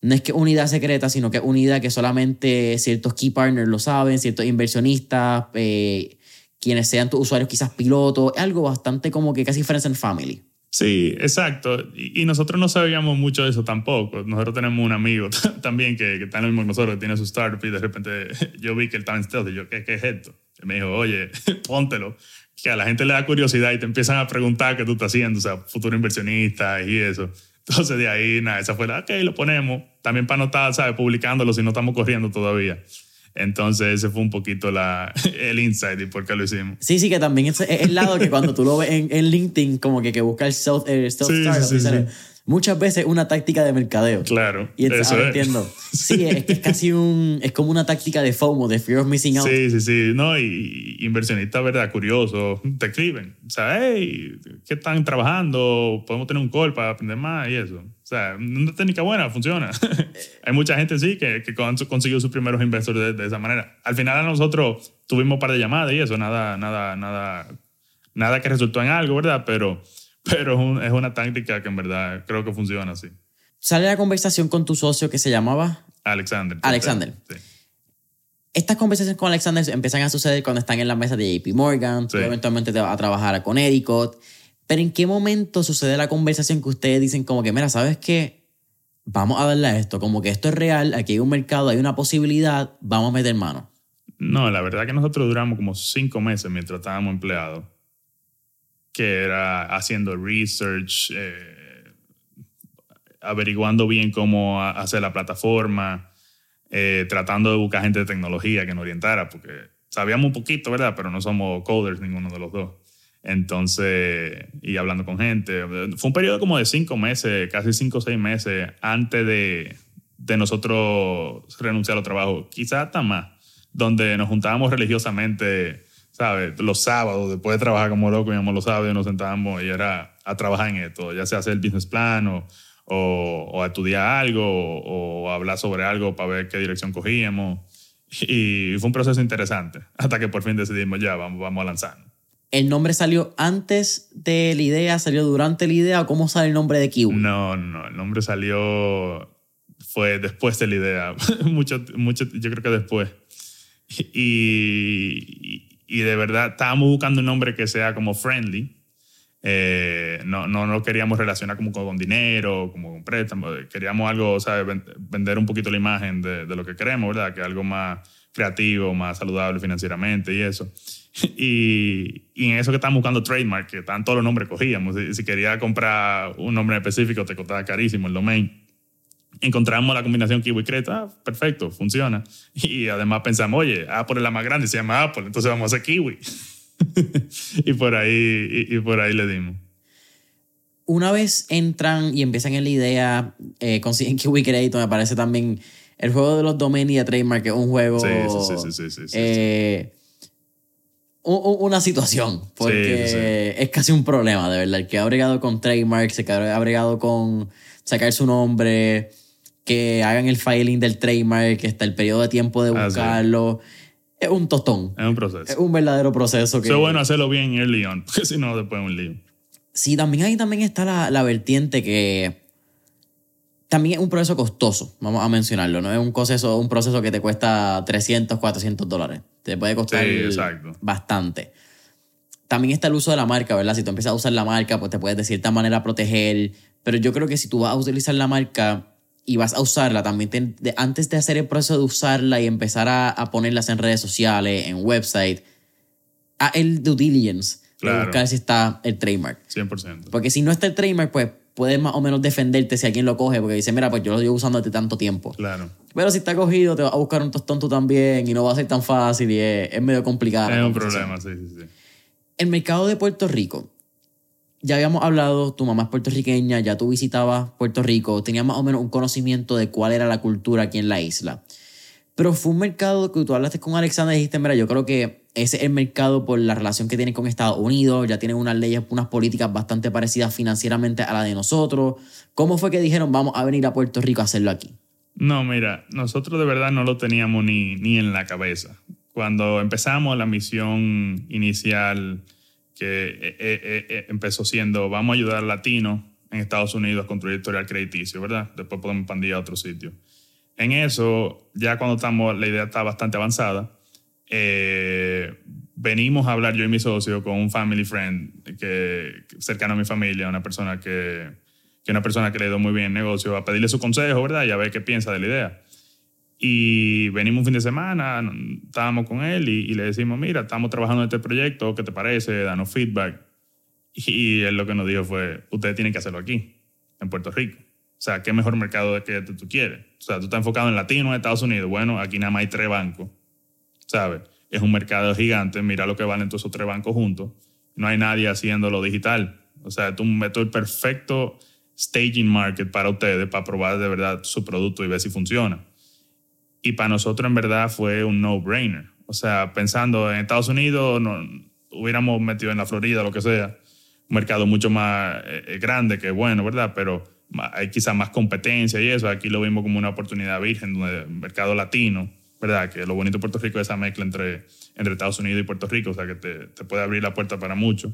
No es que unidad secreta, sino que unidad que solamente ciertos key partners lo saben, ciertos inversionistas, eh, quienes sean tus usuarios, quizás pilotos, algo bastante como que casi friends and family. Sí, exacto. Y, nosotros no sabíamos mucho de eso tampoco. Nosotros tenemos un amigo también que, que está en lo mismo que nosotros, que tiene su startup y de repente yo vi que él estaba en stealth y yo, ¿qué, qué es esto? Me dijo, oye, póntelo, que a la gente le da curiosidad y te empiezan a preguntar qué tú estás haciendo, o sea, futuro inversionista y eso. Entonces de ahí, nada, esa fue la, ok, lo ponemos, también para no estar, ¿sabes? Publicándolo si no estamos corriendo todavía. Entonces ese fue un poquito la, el insight y por qué lo hicimos. Sí, sí, que también es el lado que cuando tú lo ves en, en LinkedIn, como que, que busca el self, el self sí, startup, sí, sí, sí. Muchas veces una táctica de mercadeo. Claro. Y entonces, eso ahora es. entiendo. Sí, es que es casi un. Es como una táctica de FOMO, de Fear of Missing Out. Sí, sí, sí. No, y inversionistas, ¿verdad? Curiosos, te escriben. O sea, hey, ¿qué están trabajando? Podemos tener un call para aprender más y eso. O sea, una técnica buena, funciona. Hay mucha gente, sí, que, que con- consiguió sus primeros inversores de, de esa manera. Al final a nosotros tuvimos un par de llamadas y eso, nada, nada, nada, nada que resultó en algo, ¿verdad? Pero, pero es, un- es una táctica que en verdad creo que funciona así. Sale la conversación con tu socio que se llamaba. Alexander. Alexander. Sí. Estas conversaciones con Alexander empiezan a suceder cuando están en la mesa de JP Morgan, tú Sí. eventualmente te vas a trabajar a Connecticut. Pero ¿en qué momento sucede la conversación que ustedes dicen como que, mira, ¿sabes qué? Vamos a darle a esto, como que esto es real, aquí hay un mercado, hay una posibilidad, vamos a meter mano. No, la verdad que nosotros duramos como cinco meses mientras estábamos empleados, que era haciendo research, eh, averiguando bien cómo hacer la plataforma, eh, tratando de buscar gente de tecnología que nos orientara, porque sabíamos un poquito, ¿verdad? Pero no somos coders ninguno de los dos. Entonces, y hablando con gente. Fue un periodo como de cinco meses, casi cinco o seis meses antes de, de nosotros renunciar al trabajo, quizás hasta más, donde nos juntábamos religiosamente, ¿sabes? Los sábados, después de trabajar como locos, íbamos los sábados y nos sentábamos y era a trabajar en esto, ya sea hacer el business plan o, o, o a estudiar algo o, o hablar sobre algo para ver qué dirección cogíamos. Y fue un proceso interesante, hasta que por fin decidimos ya, vamos, vamos a lanzarnos. ¿El nombre salió antes de la idea, salió durante la idea o cómo sale el nombre de Kiwi? No, no, el nombre salió, fue después de la idea, mucho, mucho, yo creo que después. Y, y de verdad estábamos buscando un nombre que sea como friendly. Eh, no, no no queríamos relacionar como con dinero, como con préstamo. Queríamos algo, ¿sabes? Ven- Vender un poquito la imagen de, de lo que queremos, ¿verdad? Que algo más creativo, más saludable financieramente y eso. Y, y en eso que estábamos buscando trademark, que estaban todos los nombres cogíamos. Si, si quería comprar un nombre específico, te costaba carísimo el domain encontramos la combinación Kiwi Creta, ah, perfecto, funciona. Y además pensamos, oye, Apple es la más grande, se llama Apple, entonces vamos a hacer Kiwi. y por ahí y, y por ahí le dimos. Una vez entran y empiezan en la idea, eh, consiguen Kiwi Crédito, me parece también el juego de los domain y de trademark, que es un juego... Sí, sí, sí, sí, sí, sí, sí. eh, una situación, porque es casi un problema, de verdad. El que ha bregado con trademarks, el que ha bregado con sacar su nombre, que hagan el filing del trademark, que está el periodo de tiempo de Ah, sí. buscarlo. Es un tostón. Es un proceso. Es un verdadero proceso que... Es bueno hacerlo bien early on, porque si no, después es un lío. Sí, también ahí también está la, la vertiente que también es un proceso costoso, vamos a mencionarlo, no es un proceso, un proceso que te cuesta 300, 400 dólares, te puede costar Sí, bastante. También está el uso de la marca, ¿verdad? Si tú empiezas a usar la marca, pues te puedes de cierta manera proteger, pero yo creo que si tú vas a utilizar la marca y vas a usarla, también te- de- antes de hacer el proceso de usarla y empezar a, a ponerlas en redes sociales, en website, a el due diligence de Claro. buscar si está el trademark. 100%. Porque si no está el trademark, pues puedes más o menos defenderte si alguien lo coge, porque dice, mira, pues yo lo llevo usando desde tanto tiempo. Claro. Pero si está cogido, te vas a buscar un tostón tú también y no va a ser tan fácil y es, es medio complicado. Es un problema, sí, sí, sí. El mercado de Puerto Rico. Ya habíamos hablado, tu mamá es puertorriqueña, ya tú visitabas Puerto Rico, tenías más o menos un conocimiento de cuál era la cultura aquí en la isla. Pero fue un mercado que tú hablaste con Alexander y dijiste, mira, yo creo que ese es el mercado por la relación que tienen con Estados Unidos, ya tienen unas leyes, unas políticas bastante parecidas financieramente a la de nosotros. ¿Cómo fue que dijeron, vamos a venir a Puerto Rico a hacerlo aquí? No, mira, nosotros de verdad no lo teníamos ni, ni en la cabeza. Cuando empezamos la misión inicial, que eh, eh, eh, empezó siendo, vamos a ayudar al latino en Estados Unidos a construir historial crediticio, ¿verdad? Después podemos expandir a otro sitio. En eso, ya cuando estamos, la idea está bastante avanzada, eh, venimos a hablar yo y mi socio con un family friend que, cercano a mi familia, una persona que, que una persona que le ido muy bien en negocio, a pedirle su consejo, ¿verdad? Y a ver qué piensa de la idea. Y venimos un fin de semana, estábamos con él y, le decimos, mira, estamos trabajando en este proyecto, ¿qué te parece? Danos feedback. Y él lo que nos dijo fue, ustedes tienen que hacerlo aquí, en Puerto Rico. O sea, ¿qué mejor mercado de que tú, tú quieres? O sea, tú estás enfocado en latino, en Estados Unidos. Bueno, aquí nada más hay tres bancos, ¿sabes? Es un mercado gigante, mira lo que valen todos esos tres bancos juntos. No hay nadie haciéndolo digital. O sea, es un método perfecto staging market para ustedes, para probar de verdad su producto y ver si funciona. Y para nosotros en verdad fue un no-brainer. O sea, pensando en Estados Unidos, no, hubiéramos metido en la Florida, lo que sea, un mercado mucho más eh, grande que bueno, ¿verdad? Pero hay quizás más competencia y eso. Aquí lo vimos como una oportunidad virgen, donde mercado latino, ¿verdad? Que lo bonito de Puerto Rico es esa mezcla entre, entre Estados Unidos y Puerto Rico, o sea, que te, te puede abrir la puerta para mucho.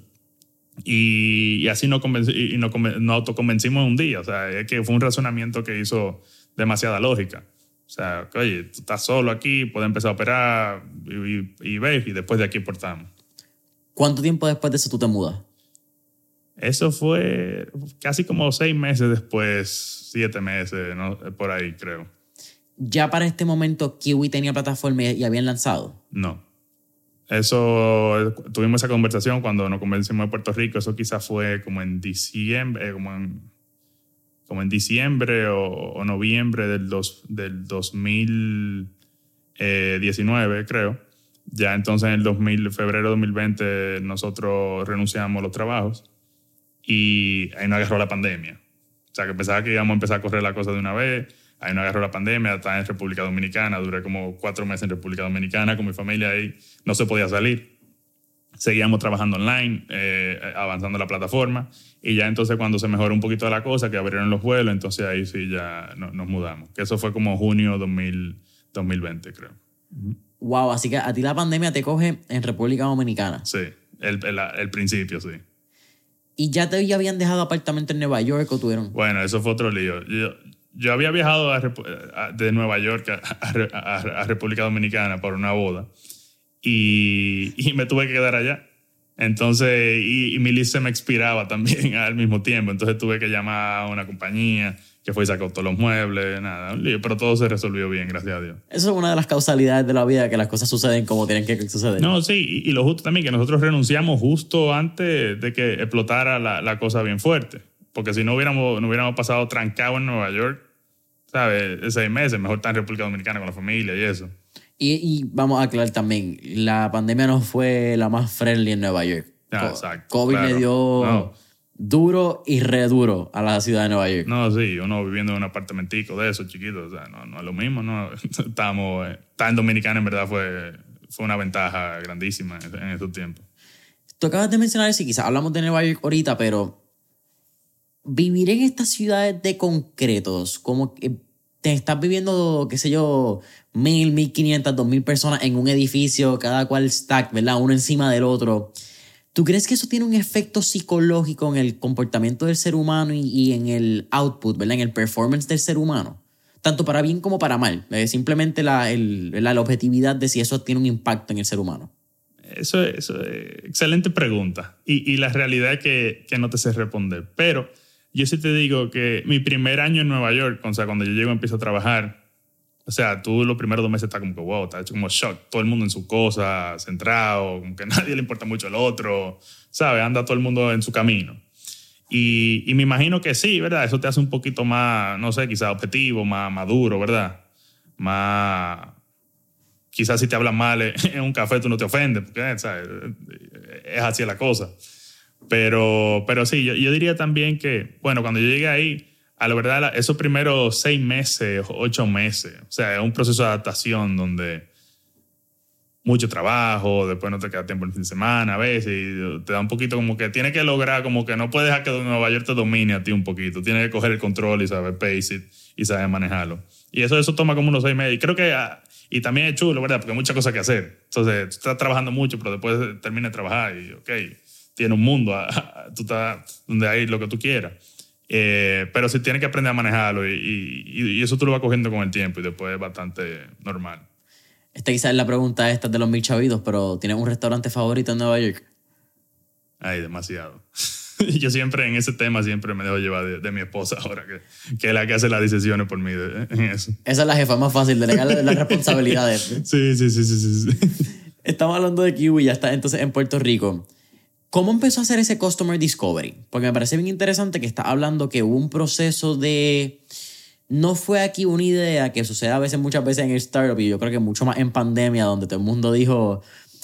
Y, y así nos, y nos, nos autoconvencimos un día, o sea, es que fue un razonamiento que hizo demasiada lógica. O sea, que, oye, tú estás solo aquí, puedes empezar a operar y, y, ves, y después de aquí portamos. ¿Cuánto tiempo después de eso tú te mudas? Eso fue casi como seis meses después, siete meses, ¿no? por ahí creo. ¿Ya para este momento Kiwi tenía plataforma y habían lanzado? No. Eso, tuvimos esa conversación cuando nos convencimos de Puerto Rico, eso quizás fue como en diciembre, como en, como en diciembre o, noviembre del, dos, del 2019, creo. Ya entonces en el 2000, febrero de 2020 nosotros renunciamos a los trabajos y ahí nos agarró la pandemia. O sea, que pensaba que íbamos a empezar a correr la cosa de una vez, ahí nos agarró la pandemia, estaba en República Dominicana, duré como cuatro meses en República Dominicana con mi familia ahí, no se podía salir. Seguíamos trabajando online, eh, avanzando la plataforma, y ya entonces cuando se mejoró un poquito la cosa, que abrieron los vuelos, entonces ahí sí ya no, nos mudamos. Que eso fue como junio 2000, 2020, creo. Wow, así que a ti la pandemia te coge en República Dominicana. Sí, el, el, el principio, sí. ¿Y ya te ya habían dejado apartamento en Nueva York o tuvieron? Bueno, eso fue otro lío. Yo, yo había viajado a, de Nueva York a, a, República Dominicana por una boda y, y, me tuve que quedar allá. Entonces, y, y mi lista se me expiraba también al mismo tiempo. Entonces tuve que llamar a una compañía que fue y sacó todos los muebles, nada, pero todo se resolvió bien, gracias a Dios. Eso es una de las causalidades de la vida, que las cosas suceden como tienen que suceder. No, sí, y, lo justo también, que nosotros renunciamos justo antes de que explotara la, la cosa bien fuerte, porque si no hubiéramos, no hubiéramos pasado trancado en Nueva York, ¿sabes? Seis meses, mejor estar en República Dominicana con la familia y eso. Y, y vamos a aclarar también, la pandemia no fue la más friendly en Nueva York. Ah, exacto. COVID claro. le dio... No duro y re duro a la ciudad de Nueva York. No, sí, uno viviendo en un apartamentico de esos chiquitos, o sea, no, no es lo mismo, ¿no? Estamos, estar en Dominicana en verdad fue, fue una ventaja grandísima en, esos tiempos. Tú acabas de mencionar, sí, quizás hablamos de Nueva York ahorita, pero vivir en estas ciudades de concretos, como que te estás viviendo, qué sé yo, mil, mil quinientas, dos mil personas en un edificio, cada cual stack, ¿verdad? Uno encima del otro. ¿Tú crees que eso tiene un efecto psicológico en el comportamiento del ser humano y, en el output, ¿verdad? En el performance del ser humano? Tanto para bien como para mal. Eh, simplemente la, el, la, objetividad de si eso tiene un impacto en el ser humano. Eso es, eso es excelente pregunta. Y, y, la realidad es que, que no te sé responder. Pero yo sí te digo que mi primer año en Nueva York, o sea, cuando yo llego empiezo a trabajar, o sea, tú los primeros dos meses estás como que, wow, estás hecho como shock. Todo el mundo en su cosa, centrado, como que nadie le importa mucho el otro, ¿sabes? Anda todo el mundo en su camino. Y, y, me imagino que sí, ¿verdad? Eso te hace un poquito más, no sé, quizás objetivo, más maduro, ¿verdad? Más... Quizás si te hablan mal en un café tú no te ofendes, porque ¿sabes? es así la cosa. Pero, pero sí, yo, yo diría también que, bueno, cuando yo llegué ahí, a la verdad, esos primeros seis meses, ocho meses, o sea, es un proceso de adaptación donde mucho trabajo, después no te queda tiempo el fin de semana a veces, y te da un poquito como que tienes que lograr, como que no puedes dejar que Nueva York te domine a ti un poquito, tienes que coger el control y saber pace it y saber manejarlo. Y eso, eso toma como unos seis meses. Y creo que, y también es chulo, ¿verdad? Porque hay muchas cosas que hacer. Entonces, estás trabajando mucho, pero después termina de trabajar y, ok, tiene un mundo, tú estás donde hay lo que tú quieras. Eh, pero sí tienes que aprender a manejarlo y, y, y, eso tú lo vas cogiendo con el tiempo y después es bastante normal. Esta quizás es la pregunta esta de los mil chavitos, pero ¿tienes un restaurante favorito en Nueva York? Ay, demasiado. Yo siempre en ese tema siempre me dejo llevar de, de mi esposa ahora, que, que, es la que hace las decisiones por mí de, en eso. Esa es la jefa más fácil, delegarle las responsabilidades. Sí, sí, sí, sí, sí, sí. Estamos hablando de Kiwi, ya está entonces en Puerto Rico. ¿Cómo empezó a hacer ese Customer Discovery? Porque me parece bien interesante que está hablando que hubo un proceso de... No fue aquí una idea que sucede a veces, muchas veces en el startup, y yo creo que mucho más en pandemia, donde todo el mundo dijo,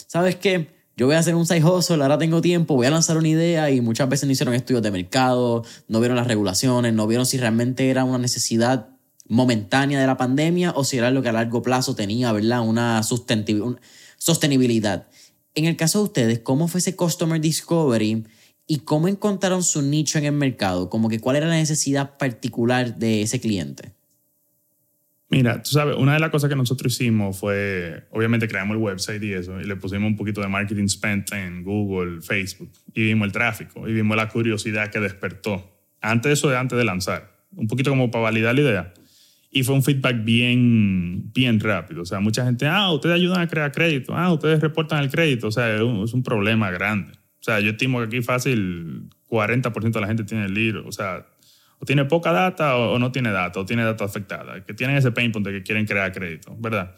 ¿sabes qué? yo voy a hacer un side hustle, ahora tengo tiempo, voy a lanzar una idea y muchas veces no hicieron estudios de mercado, no vieron las regulaciones, no vieron si realmente era una necesidad momentánea de la pandemia o si era lo que a largo plazo tenía, ¿verdad? Una sostenibilidad. En el caso de ustedes, ¿cómo fue ese Customer Discovery y cómo encontraron su nicho en el mercado? Como que cuál era la necesidad particular de ese cliente. Mira, tú sabes, una de las cosas que nosotros hicimos fue, obviamente creamos el website y eso, y le pusimos un poquito de marketing spent en Google, Facebook, y vimos el tráfico, y vimos la curiosidad que despertó. Antes de eso, antes de lanzar, un poquito como para validar la idea. Y fue un feedback bien, bien rápido. O sea, mucha gente, ah, ustedes ayudan a crear crédito, ah, ustedes reportan el crédito. O sea, es un, es un problema grande. O sea, yo estimo que aquí fácil 40% de la gente tiene el libro. O sea, o tiene poca data o, no tiene data, o tiene data afectada, que tienen ese pain point de que quieren crear crédito, ¿verdad?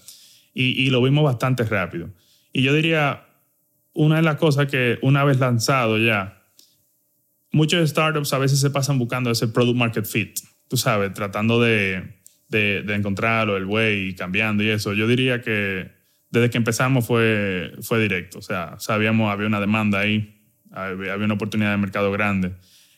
Y, y lo vimos bastante rápido. Y yo diría, una de las cosas que una vez lanzado ya, muchos startups a veces se pasan buscando ese product market fit, tú sabes, tratando de, de, encontrarlo, el way, cambiando y eso. Yo diría que desde que empezamos fue, fue directo, o sea, sabíamos, había una demanda ahí, había una oportunidad de mercado grande.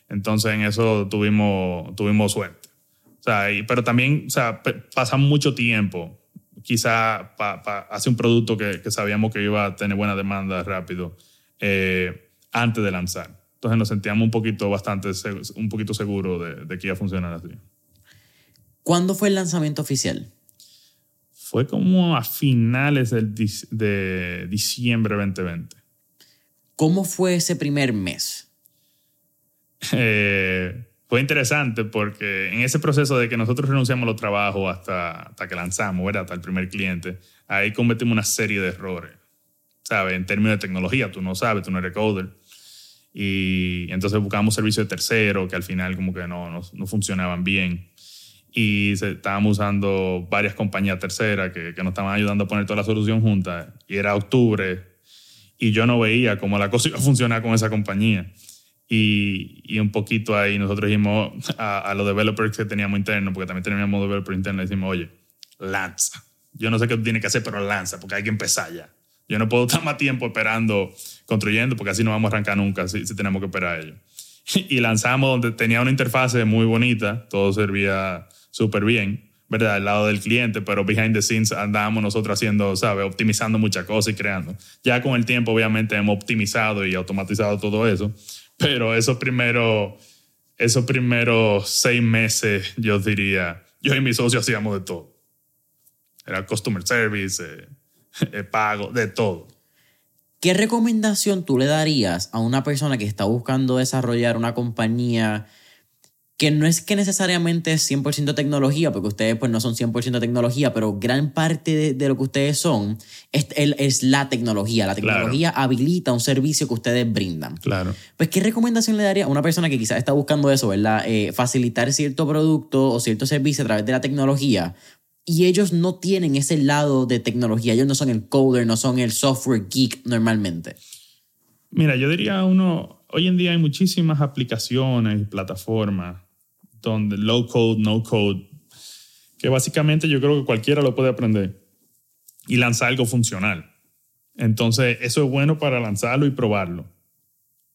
Entonces en eso tuvimos, tuvimos suerte. O sea, pero también o sea, pasamos mucho tiempo quizá para hacer un producto que, sabíamos que iba a tener buena demanda rápido eh, antes de lanzar. Entonces nos sentíamos un poquito bastante un poquito seguros de, de, que iba a funcionar así. ¿Cuándo fue el lanzamiento oficial? Fue como a finales del, de diciembre 2020. ¿Cómo fue ese primer mes? Eh, fue interesante porque en ese proceso de que nosotros renunciamos a los trabajos hasta, hasta que lanzamos, ¿verdad? hasta el primer cliente, ahí cometimos una serie de errores, ¿sabes? En términos de tecnología, tú no sabes, tú no eres coder. Y entonces buscamos servicios de tercero que al final como que no, no, no funcionaban bien. Y estábamos usando varias compañías terceras que, que nos estaban ayudando a poner toda la solución junta. Y era octubre y yo no veía cómo la cosa iba a funcionar con esa compañía. Y, y, un poquito ahí nosotros dijimos a, a, los developers que teníamos internos, porque también teníamos developers internos, decimos, oye, lanza. Yo no sé qué tú tienes que hacer, pero lanza, porque hay que empezar ya. Yo no puedo estar más tiempo esperando, construyendo, porque así no vamos a arrancar nunca si, si tenemos que esperar a ellos. Y lanzamos donde tenía una interfase muy bonita, todo servía súper bien, ¿verdad? Al lado del cliente, pero behind the scenes andábamos nosotros haciendo, ¿sabes? Optimizando muchas cosas y creando. Ya con el tiempo, obviamente, hemos optimizado y automatizado todo eso pero esos primeros, esos primeros seis meses, yo diría, yo y mi socio hacíamos de todo. Era customer service, eh, eh, pago, de todo. ¿Qué recomendación tú le darías a una persona que está buscando desarrollar una compañía que no es que necesariamente es 100% tecnología, porque ustedes pues no son 100% tecnología, pero gran parte de, lo que ustedes son es, es, la tecnología. La tecnología habilita un servicio que ustedes brindan. Claro. Pues, ¿qué recomendación le daría a una persona que quizás está buscando eso, ¿verdad? Eh, facilitar cierto producto o cierto servicio a través de la tecnología, y ellos no tienen ese lado de tecnología. Ellos no son el coder, no son el software geek normalmente. Mira, yo diría uno, hoy en día hay muchísimas aplicaciones y plataformas donde low code, no code, que básicamente yo creo que cualquiera lo puede aprender y lanzar algo funcional. Entonces, eso es bueno para lanzarlo y probarlo.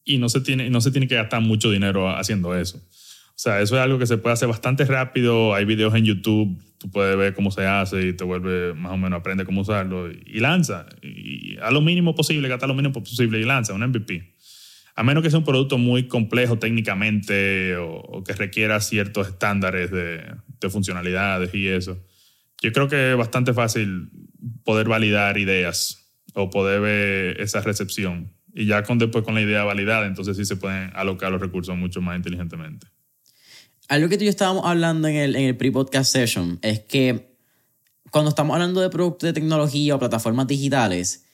Y no se tiene, no se tiene que gastar mucho dinero haciendo eso. O sea, eso es algo que se puede hacer bastante rápido. Hay videos en YouTube, tú puedes ver cómo se hace y te vuelve más o menos, aprende cómo usarlo y, lanza. A lo mínimo posible, gasta lo mínimo posible y lanza un MVP a menos que sea un producto muy complejo técnicamente o, que requiera ciertos estándares de, funcionalidades y eso, yo creo que es bastante fácil poder validar ideas o poder ver esa recepción. Y ya con, después con la idea validada, entonces sí se pueden alocar los recursos mucho más inteligentemente. Algo que tú y yo estábamos hablando en el, en el pre-podcast session es que cuando estamos hablando de productos de tecnología o plataformas digitales,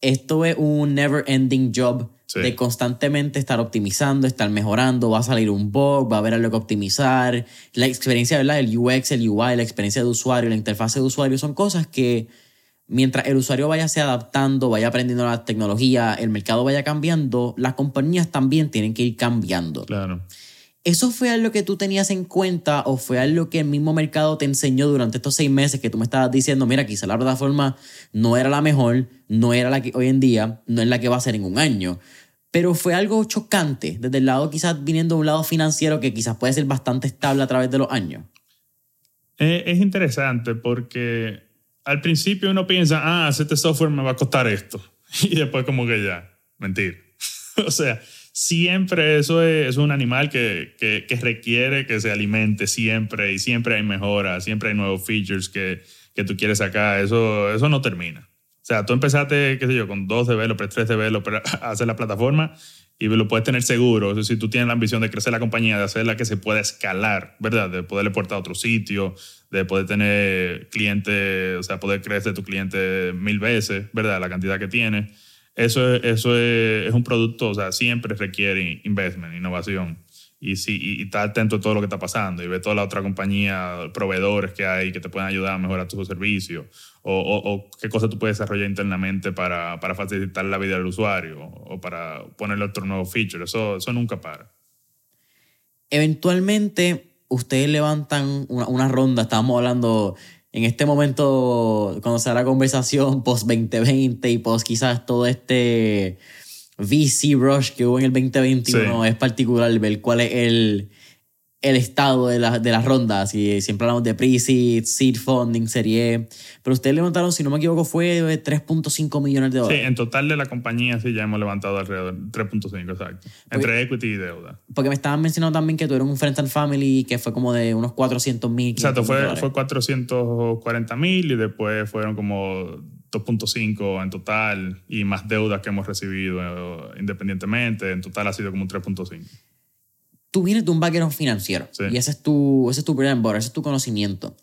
esto es un never ending de constantemente estar optimizando, estar mejorando, va a salir un bug, va a haber algo que optimizar, la experiencia, ¿verdad? El UX, el UI, la experiencia de usuario, la interfase de usuario, son cosas que mientras el usuario vaya se adaptando, vaya aprendiendo la tecnología, el mercado vaya cambiando, las compañías también tienen que ir cambiando. Claro. ¿Eso fue algo que tú tenías en cuenta o fue algo que el mismo mercado te enseñó durante estos seis meses que tú me estabas diciendo, mira, quizá la plataforma no era la mejor, no era la que hoy en día, no es la que va a ser en un año? Pero fue algo chocante desde el lado quizás viniendo de un lado financiero que quizás puede ser bastante estable a través de los años. Eh, es interesante porque al principio uno piensa, ah, este software me va a costar esto. Y después como que ya, mentir. o sea, siempre eso es, un animal que, que, requiere que se alimente siempre y siempre hay mejoras, siempre hay nuevos features que, que tú quieres sacar. Eso, eso no termina. O sea, tú empezaste, qué sé yo, con dos developers, tres developers a hacer la plataforma y lo puedes tener seguro. Si tú tienes la ambición de crecer la compañía, de hacerla que se pueda escalar, ¿verdad? De poderle portar a otro sitio, de poder tener clientes, o sea, poder crecer tu cliente mil veces, ¿verdad? La cantidad que tiene. Eso, eso es, es un producto, o sea, siempre requiere investment, innovación y, sí, y, estar atento a todo lo que está pasando y ver toda la otra compañía, proveedores que hay que te pueden ayudar a mejorar tu servicio o, qué cosas tú puedes desarrollar internamente para, para, facilitar la vida del usuario o para ponerle otro nuevo feature. Eso, eso nunca para. Eventualmente, ustedes levantan una, una ronda, estábamos hablando en este momento, cuando se da la conversación post 2020 y post quizás todo este VC Rush que hubo en el 2021 es particular ver cuál es el, el estado de, la, de las rondas. Y siempre hablamos de pre-seed, seed funding, serie Pero ustedes levantaron, si no me equivoco, fue 3.5 millones de dólares. Sí, en total de la compañía sí ya hemos levantado alrededor de 3.5, exacto. entre equity y deuda. Porque me estaban mencionando también que tuvieron un Friends and Family que fue como de unos 400 mil. Exacto, fue, fue 440 mil y después fueron como 2.5 en total y más deudas que hemos recibido eh, independientemente. En total ha sido como un 3.5. Tú vienes de un background financiero y ese es tu, ese es tu brand ese es tu conocimiento.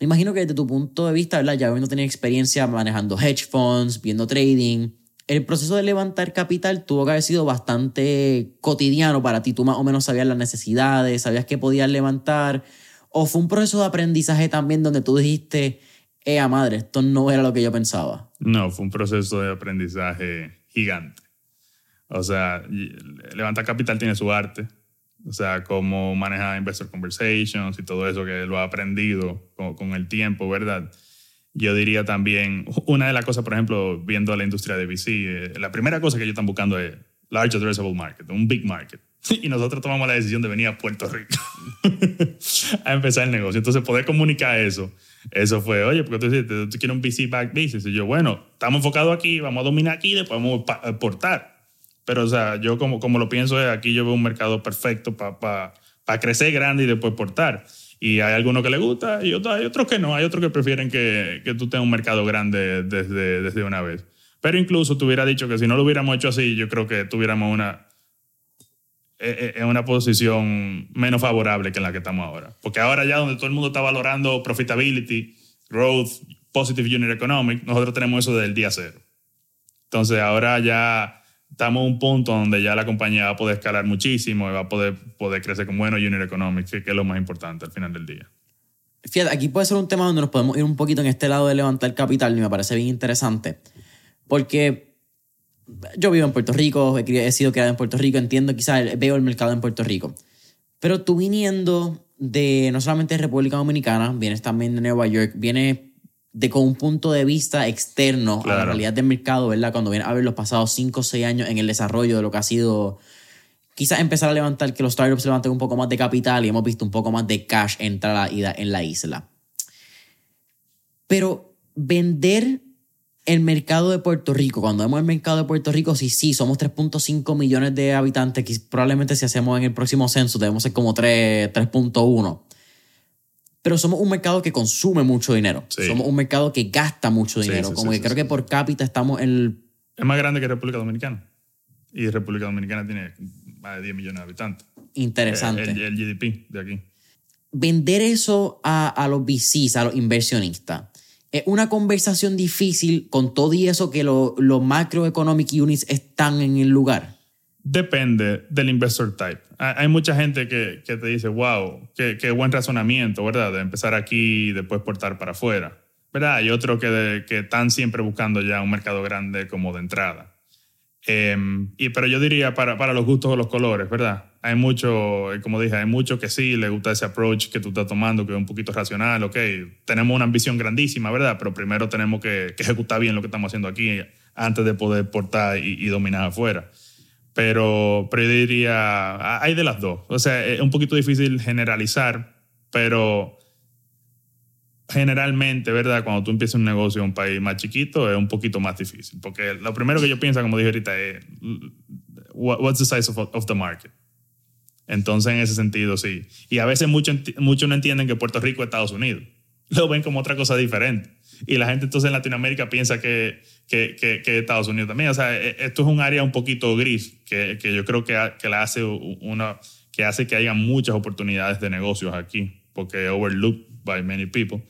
Me imagino que desde tu punto de vista, ¿verdad? ya habiendo tenido experiencia manejando hedge funds, viendo trading, el proceso de levantar capital tuvo que haber sido bastante cotidiano para ti. Tú más o menos sabías las necesidades, sabías que podías levantar. ¿O fue un proceso de aprendizaje también donde tú dijiste, ¡eh, madre, esto no era lo que yo pensaba. No, fue un proceso de aprendizaje gigante. O sea, levantar capital tiene su arte. O sea, cómo manejar investor conversations y todo eso que lo ha aprendido con, el tiempo, ¿verdad? Yo diría también, una de las cosas, por ejemplo, viendo la industria de VC, eh, la primera cosa que ellos están buscando es large addressable market, un big market. Y nosotros tomamos la decisión de venir a Puerto Rico a empezar el negocio. Entonces, poder comunicar eso eso fue, oye, porque tú dices, tú quieres un VC back business. Y yo, bueno, estamos enfocados aquí, vamos a dominar aquí, después vamos a exportar. Pero, o sea, yo como, como lo pienso aquí yo veo un mercado perfecto para pa, crecer grande y después exportar. Y hay algunos que les gusta y otros, hay otros que no. Hay otros que prefieren que, que tú tengas un mercado grande desde, desde una vez. Pero incluso te hubiera dicho que si no lo hubiéramos hecho así, yo creo que tuviéramos una, en una posición menos favorable que en la que estamos ahora. Porque ahora ya donde todo el mundo está valorando profitability, growth, positive unit economic, nosotros tenemos eso desde el día cero. Entonces ahora ya estamos en un punto donde ya la compañía va a poder escalar muchísimo y va a poder, poder crecer con buenos unit economics, que es lo más importante al final del día. Fíjate, aquí puede ser un tema donde nos podemos ir un poquito en este lado de levantar capital y me parece bien interesante. Porque yo vivo en Puerto Rico, he, sido criado en Puerto Rico, entiendo, quizás veo el mercado en Puerto Rico. Pero tú viniendo de no solamente República Dominicana, vienes también de Nueva York, vienes de con un punto de vista externo a la realidad del mercado, ¿verdad? Cuando vienes a ver los pasados 5 o 6 años en el desarrollo de lo que ha sido quizás empezar a levantar, que los startups levanten un poco más de capital y hemos visto un poco más de cash entrar en la isla. Pero vender el mercado de Puerto Rico, cuando vemos el mercado de Puerto Rico, sí, sí, somos 3.5 millones de habitantes, que probablemente si hacemos en el próximo censo debemos ser como 3.1. Pero somos un mercado que consume mucho dinero. Somos un mercado que gasta mucho dinero. como que creo que por cápita estamos en el... Es más grande que República Dominicana. Y República Dominicana tiene más de 10 millones de habitantes. Interesante. El, GDP de aquí. Vender eso a, a los VCs, a los inversionistas es una conversación difícil con todo y eso que los macroeconomic units están en el lugar? Depende del investor type. Hay mucha gente que, que te dice, wow, qué, qué, buen razonamiento, ¿verdad? De empezar aquí y después portar para afuera. ¿Verdad? Hay otros que, que están siempre buscando ya un mercado grande como de entrada. Em, y, pero yo diría para, para los gustos o los colores, ¿verdad? hay mucho, eh, como dije, hay mucho que sí, le gusta ese approach que tú estás tomando, que es un poquito racional, ok, tenemos una ambición grandísima, ¿verdad? Pero primero tenemos que, ejecutar bien lo que estamos haciendo aquí antes de poder portar y, dominar afuera. Pero, pero yo diría, hay de las dos. O sea, es un poquito difícil generalizar, pero generalmente, ¿verdad? Cuando tú empiezas un negocio en un país más chiquito, es un poquito más difícil. Porque lo primero que yo pienso, como dije ahorita, es, what's the size of, of the market? Entonces, en ese sentido, sí. Y a veces muchos mucho no entienden que Puerto Rico es Estados Unidos. Lo ven como otra cosa diferente. Y la gente entonces en Latinoamérica piensa que, que, que, que Estados Unidos también. O sea, e, esto es un área un poquito gris que, yo creo que, que, la hace una, que hace que haya muchas oportunidades de negocios aquí, porque overlooked by many people.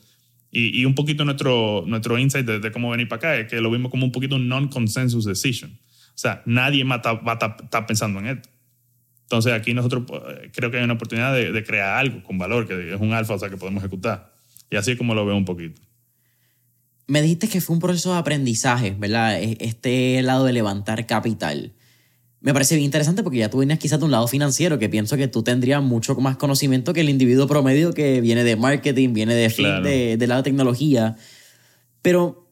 Y, y un poquito nuestro, nuestro insight de, cómo venir para acá es que lo vimos como un poquito un non-consensus decision. O sea, nadie a estar pensando en esto. Entonces aquí nosotros eh, creo que hay una oportunidad de, crear algo con valor, que es un alfa, o sea, que podemos ejecutar. Y así es como lo veo un poquito. Me dijiste que fue un proceso de aprendizaje, ¿verdad? E, este lado de levantar capital. Me parece bien interesante porque ya tú vienes quizás de un lado financiero, que pienso que tú tendrías mucho más conocimiento que el individuo promedio que viene de marketing, viene de, de, de lado de tecnología. Pero,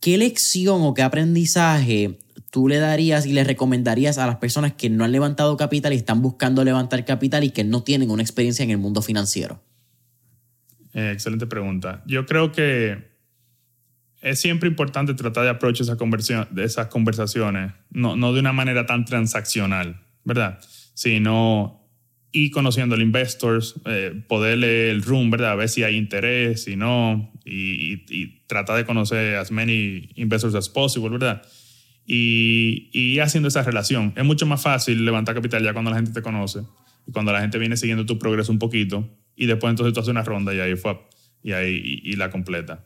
¿qué lección o qué aprendizaje tú le darías y le recomendarías a las personas que no han levantado capital y están buscando levantar capital y que no tienen una experiencia en el mundo financiero? Eh, excelente pregunta. Yo creo que es siempre importante tratar de aprovechar esa conversión, esas conversaciones, no, no de una manera tan transaccional, ¿verdad? Sino y conociendo al investors, eh, poder leer el room, ¿verdad? A ver si hay interés, si no, y, y tratar de conocer as many investors as possible, ¿verdad? y, y haciendo esa relación. Es mucho más fácil levantar capital ya cuando la gente te conoce y cuando la gente viene siguiendo tu progreso un poquito y después entonces tú haces una ronda y ahí fue y ahí y, la completa.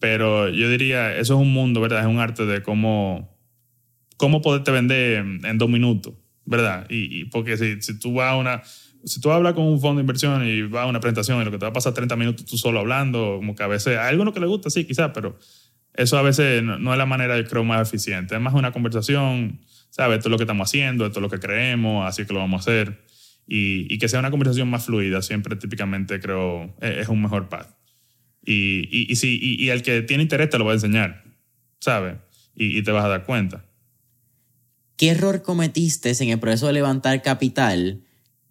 Pero yo diría, eso es un mundo, ¿verdad? Es un arte de cómo, cómo poderte vender en, dos minutos, ¿verdad? Y, porque si, si, tú vas a una, si tú hablas con un fondo de inversión y vas a una presentación y lo que te va a pasar 30 minutos tú solo hablando, como que a veces hay alguno que le gusta, sí, quizás, pero eso a veces no, es la manera, yo creo, más eficiente. Es más una conversación, ¿sabes? Esto es lo que estamos haciendo, esto es lo que creemos, así que lo vamos a hacer. Y, y que sea una conversación más fluida, siempre típicamente creo es, un mejor path. Y, y, y, si, y, el que tiene interés te lo va a enseñar, ¿sabes? Y, te vas a dar cuenta. ¿Qué error cometiste en el proceso de levantar capital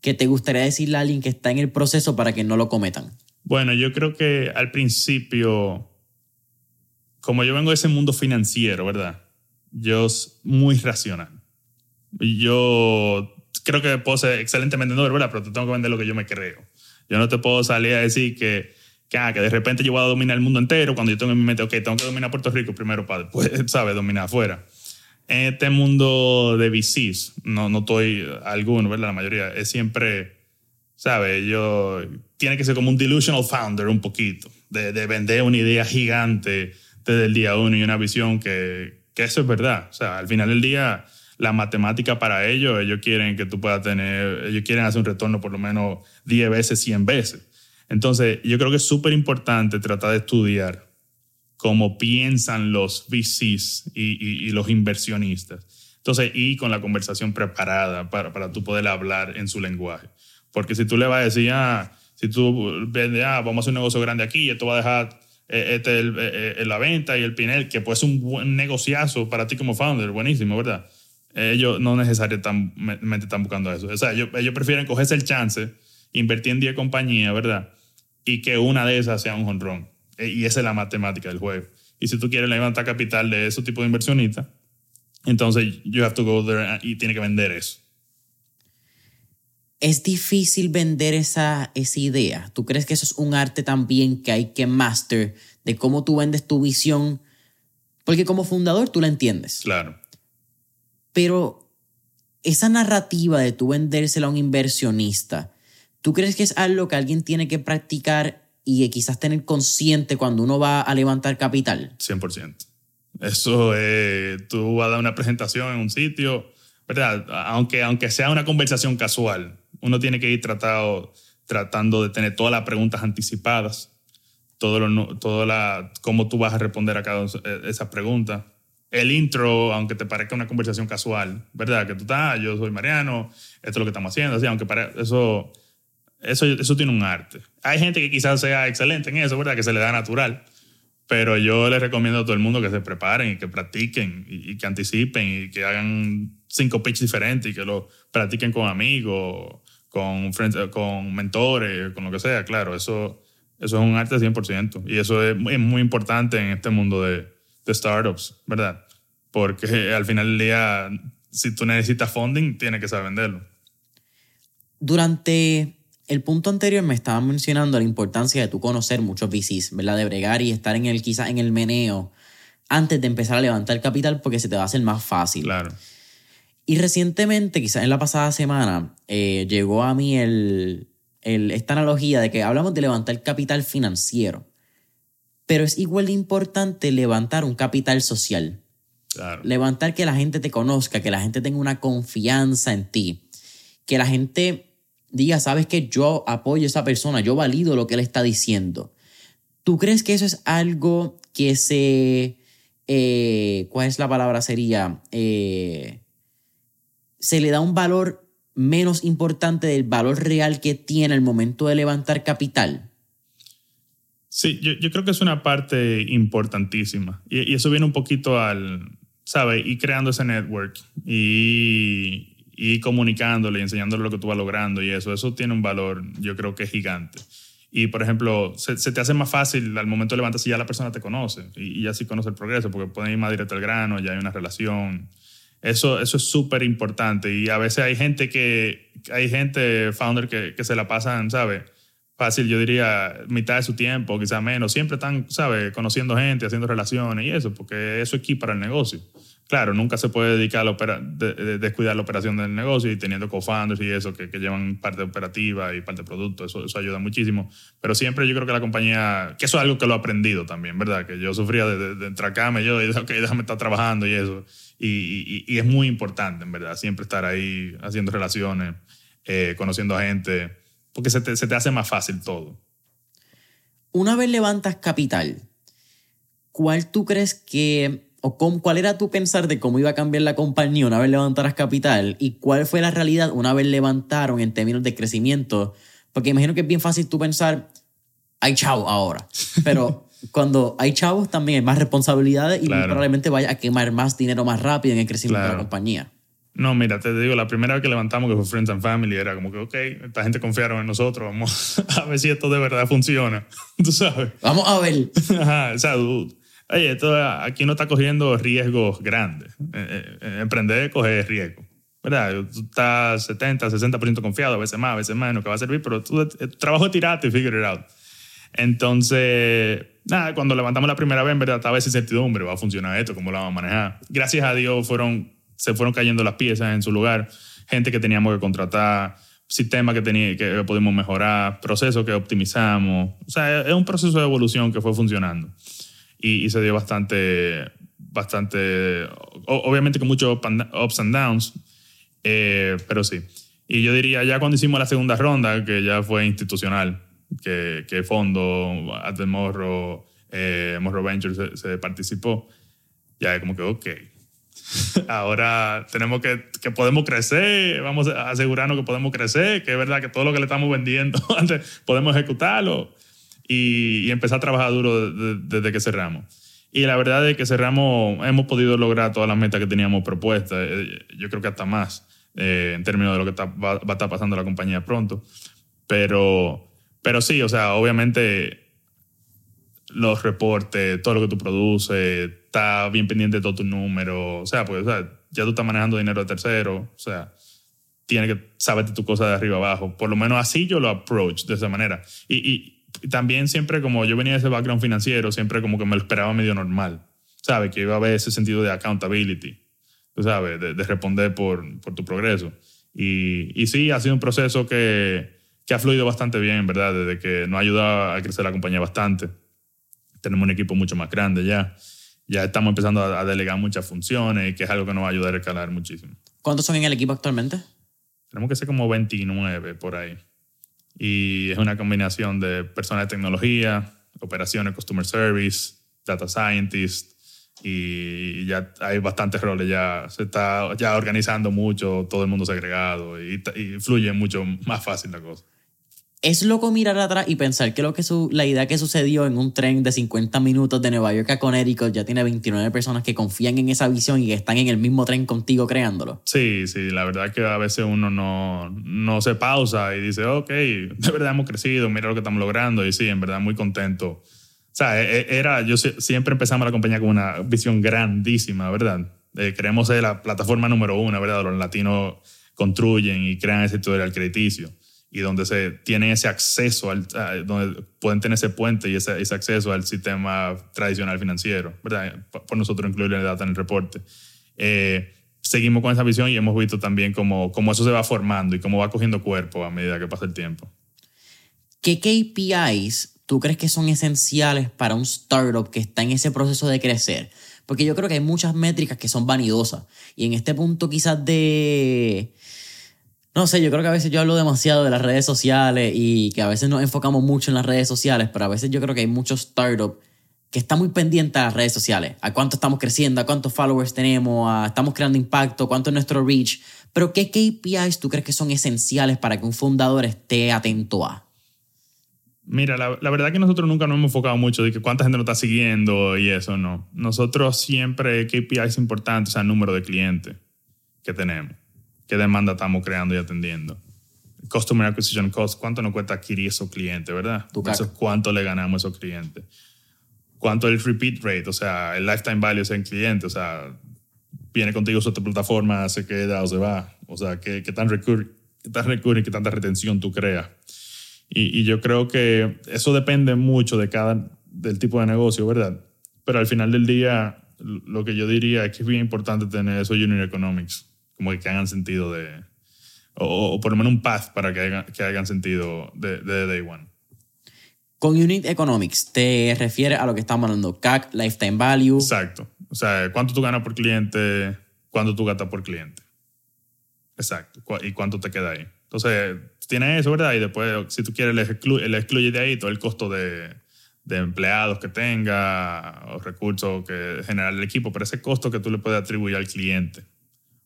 que te gustaría decirle a alguien que está en el proceso para que no lo cometan? Bueno, yo creo que al principio como yo vengo de ese mundo financiero, ¿verdad? Yo muy racional. Y yo creo que puedo ser excelente vendedor, ¿verdad? Pero te tengo que vender lo que yo me creo. Yo no te puedo salir a decir que, que, ah, que de repente yo voy a dominar el mundo entero cuando yo tengo en mi mente, ok, tengo que dominar Puerto Rico primero para después, ¿sabes? Dominar afuera. En este mundo de VCs, no, no estoy alguno, ¿verdad? La mayoría es siempre, ¿sabes? Yo, tiene que ser como un delusional founder un poquito, de, de vender una idea gigante desde el día uno y una visión que, que eso es verdad. O sea, al final del día, la matemática para ellos, ellos quieren que tú puedas tener, ellos quieren hacer un retorno por lo menos 10 veces, 100 veces. Entonces, yo creo que es súper importante tratar de estudiar cómo piensan los VCs y, los inversionistas. Entonces, y con la conversación preparada para, para tú poder hablar en su lenguaje. Porque si tú le vas a decir, ah, si tú vendes, ah, vamos a hacer un negocio grande aquí y esto va a dejar eh, este, el, eh, eh, la venta y el Pinel, que puede ser un buen negociazo para ti como founder, buenísimo, ¿verdad? Ellos no necesariamente están buscando eso. O sea, ellos, ellos prefieren cogerse el chance, invertir en 10 compañías, ¿verdad? Y que una de esas sea un honrón. Y esa es la matemática del juego. Y si tú quieres levantar capital de ese tipo de inversionistas, entonces you have to go there y tiene que vender eso es difícil vender esa, esa idea. ¿Tú crees que eso es un arte también que hay que master de cómo tú vendes tu visión? Porque como fundador tú la entiendes. Claro. Pero esa narrativa de tú vendérsela a un inversionista, ¿tú crees que es algo que alguien tiene que practicar y quizás tener consciente cuando uno va a levantar capital? 100%. Eso es, tú vas a dar una presentación en un sitio, ¿verdad? Aunque, aunque sea una conversación casual, uno tiene que ir tratado, tratando de tener todas las preguntas anticipadas, todo lo, todo la, cómo tú vas a responder a cada esas preguntas. el intro, aunque te parezca una conversación casual, ¿verdad? Que tú estás, yo soy Mariano, esto es lo que estamos haciendo, así, aunque para eso, eso, eso tiene un arte. Hay gente que quizás sea excelente en eso, ¿verdad? Que se le da natural. Pero yo les recomiendo a todo el mundo que se preparen y que practiquen y, que anticipen y que hagan cinco pitches diferentes y que lo practiquen con amigos, con, con mentores, con lo que sea. Claro, eso, eso es un arte 100%. Y eso es, muy importante en este mundo de, de startups, ¿verdad? Porque al final del día, si tú necesitas funding, tienes que saber venderlo. Durante el punto anterior me estaba mencionando la importancia de tú conocer muchos VCs, ¿verdad? De bregar y estar en el, quizás en el meneo antes de empezar a levantar capital porque se te va a hacer más fácil. Claro. Y recientemente, quizás en la pasada semana, eh, llegó a mí el, esta analogía de que hablamos de levantar capital financiero, pero es igual de importante levantar un capital social. Claro. Levantar que la gente te conozca, que la gente tenga una confianza en ti, que la gente diga, sabes que yo apoyo a esa persona, yo valido lo que él está diciendo. ¿Tú crees que eso es algo que se... Eh, ¿Cuál es la palabra? Sería... Eh, se le da un valor menos importante del valor real que tiene el momento de levantar capital. Sí, yo, yo creo que es una parte importantísima. Y, y, eso viene un poquito al, ¿sabes? Y creando ese network. Y, y comunicándole y enseñándole lo que tú vas logrando y eso, eso tiene un valor, yo creo que es gigante. Y, por ejemplo, se, te hace más fácil al momento de levantar si ya la persona te conoce y, ya sí conoce el progreso, porque pueden ir más directo al grano, ya hay una relación. Eso, eso es súper importante. Y a veces hay gente que, hay gente, founder, que, que se la pasan, ¿sabes? Fácil, yo diría, mitad de su tiempo, quizá menos. Siempre están, ¿sabes? Conociendo gente, haciendo relaciones y eso, porque eso es key para el negocio claro, nunca se puede dedicar a descuidar la operación del negocio y teniendo co-founders y eso que, llevan parte operativa y parte de producto, eso, ayuda muchísimo. Pero siempre yo creo que la compañía, que eso es algo que lo he aprendido también, ¿verdad? Que yo sufría de, de, de yo y ok, déjame estar trabajando y eso. Y, y, es muy importante, en verdad, siempre estar ahí haciendo relaciones, eh, conociendo a gente, porque se te, se te hace más fácil todo. Una vez levantas capital, ¿cuál tú crees que o cuál era tu pensar de cómo iba a cambiar la compañía una vez levantaras capital y cuál fue la realidad una vez levantaron en términos de crecimiento. Porque imagino que es bien fácil tú pensar, hay chavos ahora, pero cuando hay chavos también hay más responsabilidades y probablemente vaya a quemar más dinero más rápido en el crecimiento de la compañía. No, mira, te digo, la primera vez que levantamos, que fue Friends and Family, era como que, ok, esta gente confiaron en nosotros, vamos a ver si esto de verdad funciona. Tú sabes. Vamos a ver. Ajá, o sea, Oye, esto aquí no está cogiendo riesgos grandes. Eh, eh, eh, emprender riesgo. ¿Verdad? Tú estás 70, 60% confiado, a veces más, a veces menos, que va a servir, pero tú, tu trabajo es tirarte y figure it out. Entonces, nada, cuando levantamos la primera vez, en verdad, estaba esa incertidumbre, va a funcionar esto, cómo lo vamos a manejar. Gracias a Dios fueron, se fueron cayendo las piezas en su lugar, gente que teníamos que contratar, sistemas que, que pudimos mejorar, procesos que optimizamos. O sea, es un proceso de evolución que fue funcionando y, se dio bastante, bastante, obviamente con muchos ups and downs, eh, pero sí. Y yo diría, ya cuando hicimos la segunda ronda, que ya fue institucional, que, que Fondo, Adel Morro, eh, Morro Ventures se, participó, ya como que, ok, ahora tenemos que, que podemos crecer, vamos a asegurarnos que podemos crecer, que es verdad que todo lo que le estamos vendiendo antes podemos ejecutarlo y, empezar a trabajar duro desde que cerramos. Y la verdad es que cerramos, hemos podido lograr todas las metas que teníamos propuestas, eh, yo creo que hasta más, eh, en términos de lo que va, a estar pasando la compañía pronto. Pero, pero sí, o sea, obviamente los reportes, todo lo que tú produces, está bien pendiente de todos tus números, o sea, pues, o sea, ya tú estás manejando dinero de tercero, o sea, tienes que saberte tu cosa de arriba abajo. Por lo menos así yo lo approach de esa manera. Y, también siempre como yo venía de ese background financiero, siempre como que me lo esperaba medio normal, ¿sabes? Que iba a haber ese sentido de accountability, ¿sabes? De, responder por, por, tu progreso. Y, y, sí, ha sido un proceso que, que ha fluido bastante bien, ¿verdad? Desde que nos ha ayudado a crecer la compañía bastante. Tenemos un equipo mucho más grande ya. Ya estamos empezando a, a delegar muchas funciones, que es algo que nos va a ayudar a escalar muchísimo. ¿Cuántos son en el equipo actualmente? Tenemos que ser como 29 por ahí y es una combinación de personas de tecnología, operaciones, customer service, data scientist, y ya hay bastantes roles, ya se está ya organizando mucho, todo el mundo segregado y, y fluye mucho más fácil la cosa. Es loco mirar atrás y pensar que, lo que su, la idea que sucedió en un tren de 50 minutos de Nueva York a Connecticut ya tiene 29 personas que confían en esa visión y que están en el mismo tren contigo creándolo. Sí, sí, la verdad que a veces uno no, no se pausa y dice, ok, de verdad hemos crecido, mira lo que estamos logrando y sí, en verdad muy contento. O sea, e, e, era, yo siempre empezamos la compañía con una visión grandísima, ¿verdad? Eh, queremos ser la plataforma número uno, ¿verdad? Los latinos construyen y crean ese tutorial crediticio y donde se tienen ese acceso, al, donde pueden tener ese puente y ese, ese, acceso al sistema tradicional financiero, ¿verdad? Por nosotros incluir la data en el reporte. Eh, seguimos con esa visión y hemos visto también cómo, cómo eso se va formando y cómo va cogiendo cuerpo a medida que pasa el tiempo. ¿Qué KPIs tú crees que son esenciales para un startup que está en ese proceso de crecer? Porque yo creo que hay muchas métricas que son vanidosas y en este punto quizás de no sé, yo creo que a veces yo hablo demasiado de las redes sociales y que a veces nos enfocamos mucho en las redes sociales, pero a veces yo creo que hay muchos startups que están muy pendientes a las redes sociales, a cuánto estamos creciendo, a cuántos followers tenemos, a estamos creando impacto, cuánto es nuestro reach. Pero ¿qué KPIs tú crees que son esenciales para que un fundador esté atento a? Mira, la, la, verdad que nosotros nunca nos hemos enfocado mucho de que cuánta gente nos está siguiendo y eso, no. Nosotros siempre KPIs importantes, o sea, el número de clientes que tenemos qué demanda estamos creando y atendiendo. Customer Acquisition Cost, cuánto nos cuesta adquirir esos clientes, ¿verdad? Eso cuánto le ganamos a esos clientes. Cuánto el repeat rate, o sea, el lifetime value de ese cliente, o sea, viene contigo a tu plataforma, se queda o se va. O sea, qué, qué tan recurre, qué tan recurre, qué tanta retención tú creas. Y, y, yo creo que eso depende mucho de cada, del tipo de negocio, ¿verdad? Pero al final del día, lo que yo diría es que es bien importante tener esos unit economics como que hagan sentido de, o, por lo menos un path para que, hagan, que hagan sentido de, de, day one. Con Unit Economics, ¿te refieres a lo que estamos hablando? CAC, Lifetime Value. Exacto. O sea, ¿cuánto tú ganas por cliente? ¿Cuánto tú gastas por cliente? Exacto. ¿Y cuánto te queda ahí? Entonces, tienes eso, ¿verdad? Y después, si tú quieres, le excluye, le excluye de ahí todo el costo de, de empleados que tenga o recursos que genera el equipo, pero ese costo que tú le puedes atribuir al cliente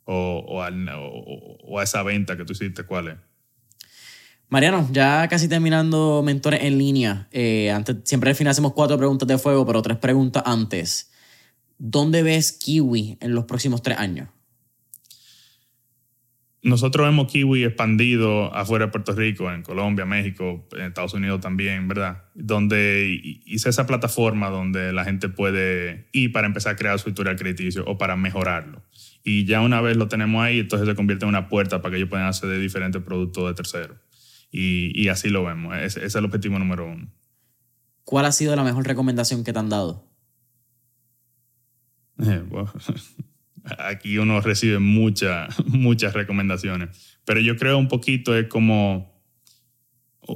o, a esa venta que tú hiciste, ¿cuál es? Mariano, ya casi terminando mentores en línea. Eh, antes, siempre al final hacemos cuatro preguntas de fuego, pero tres preguntas antes. ¿Dónde ves Kiwi en los próximos tres años? Nosotros vemos Kiwi expandido afuera de Puerto Rico, en Colombia, México, en Estados Unidos también, ¿verdad? Donde hice esa plataforma donde la gente puede ir para empezar a crear su historial crediticio o para mejorarlo. Y ya una vez lo tenemos ahí, entonces se convierte en una puerta para que ellos puedan hacer de diferentes productos de terceros. Y, y, así lo vemos. Ese, ese, es el objetivo número uno. ¿Cuál ha sido la mejor recomendación que te han dado? Eh, aquí uno recibe muchas, muchas recomendaciones. Pero yo creo un poquito es como...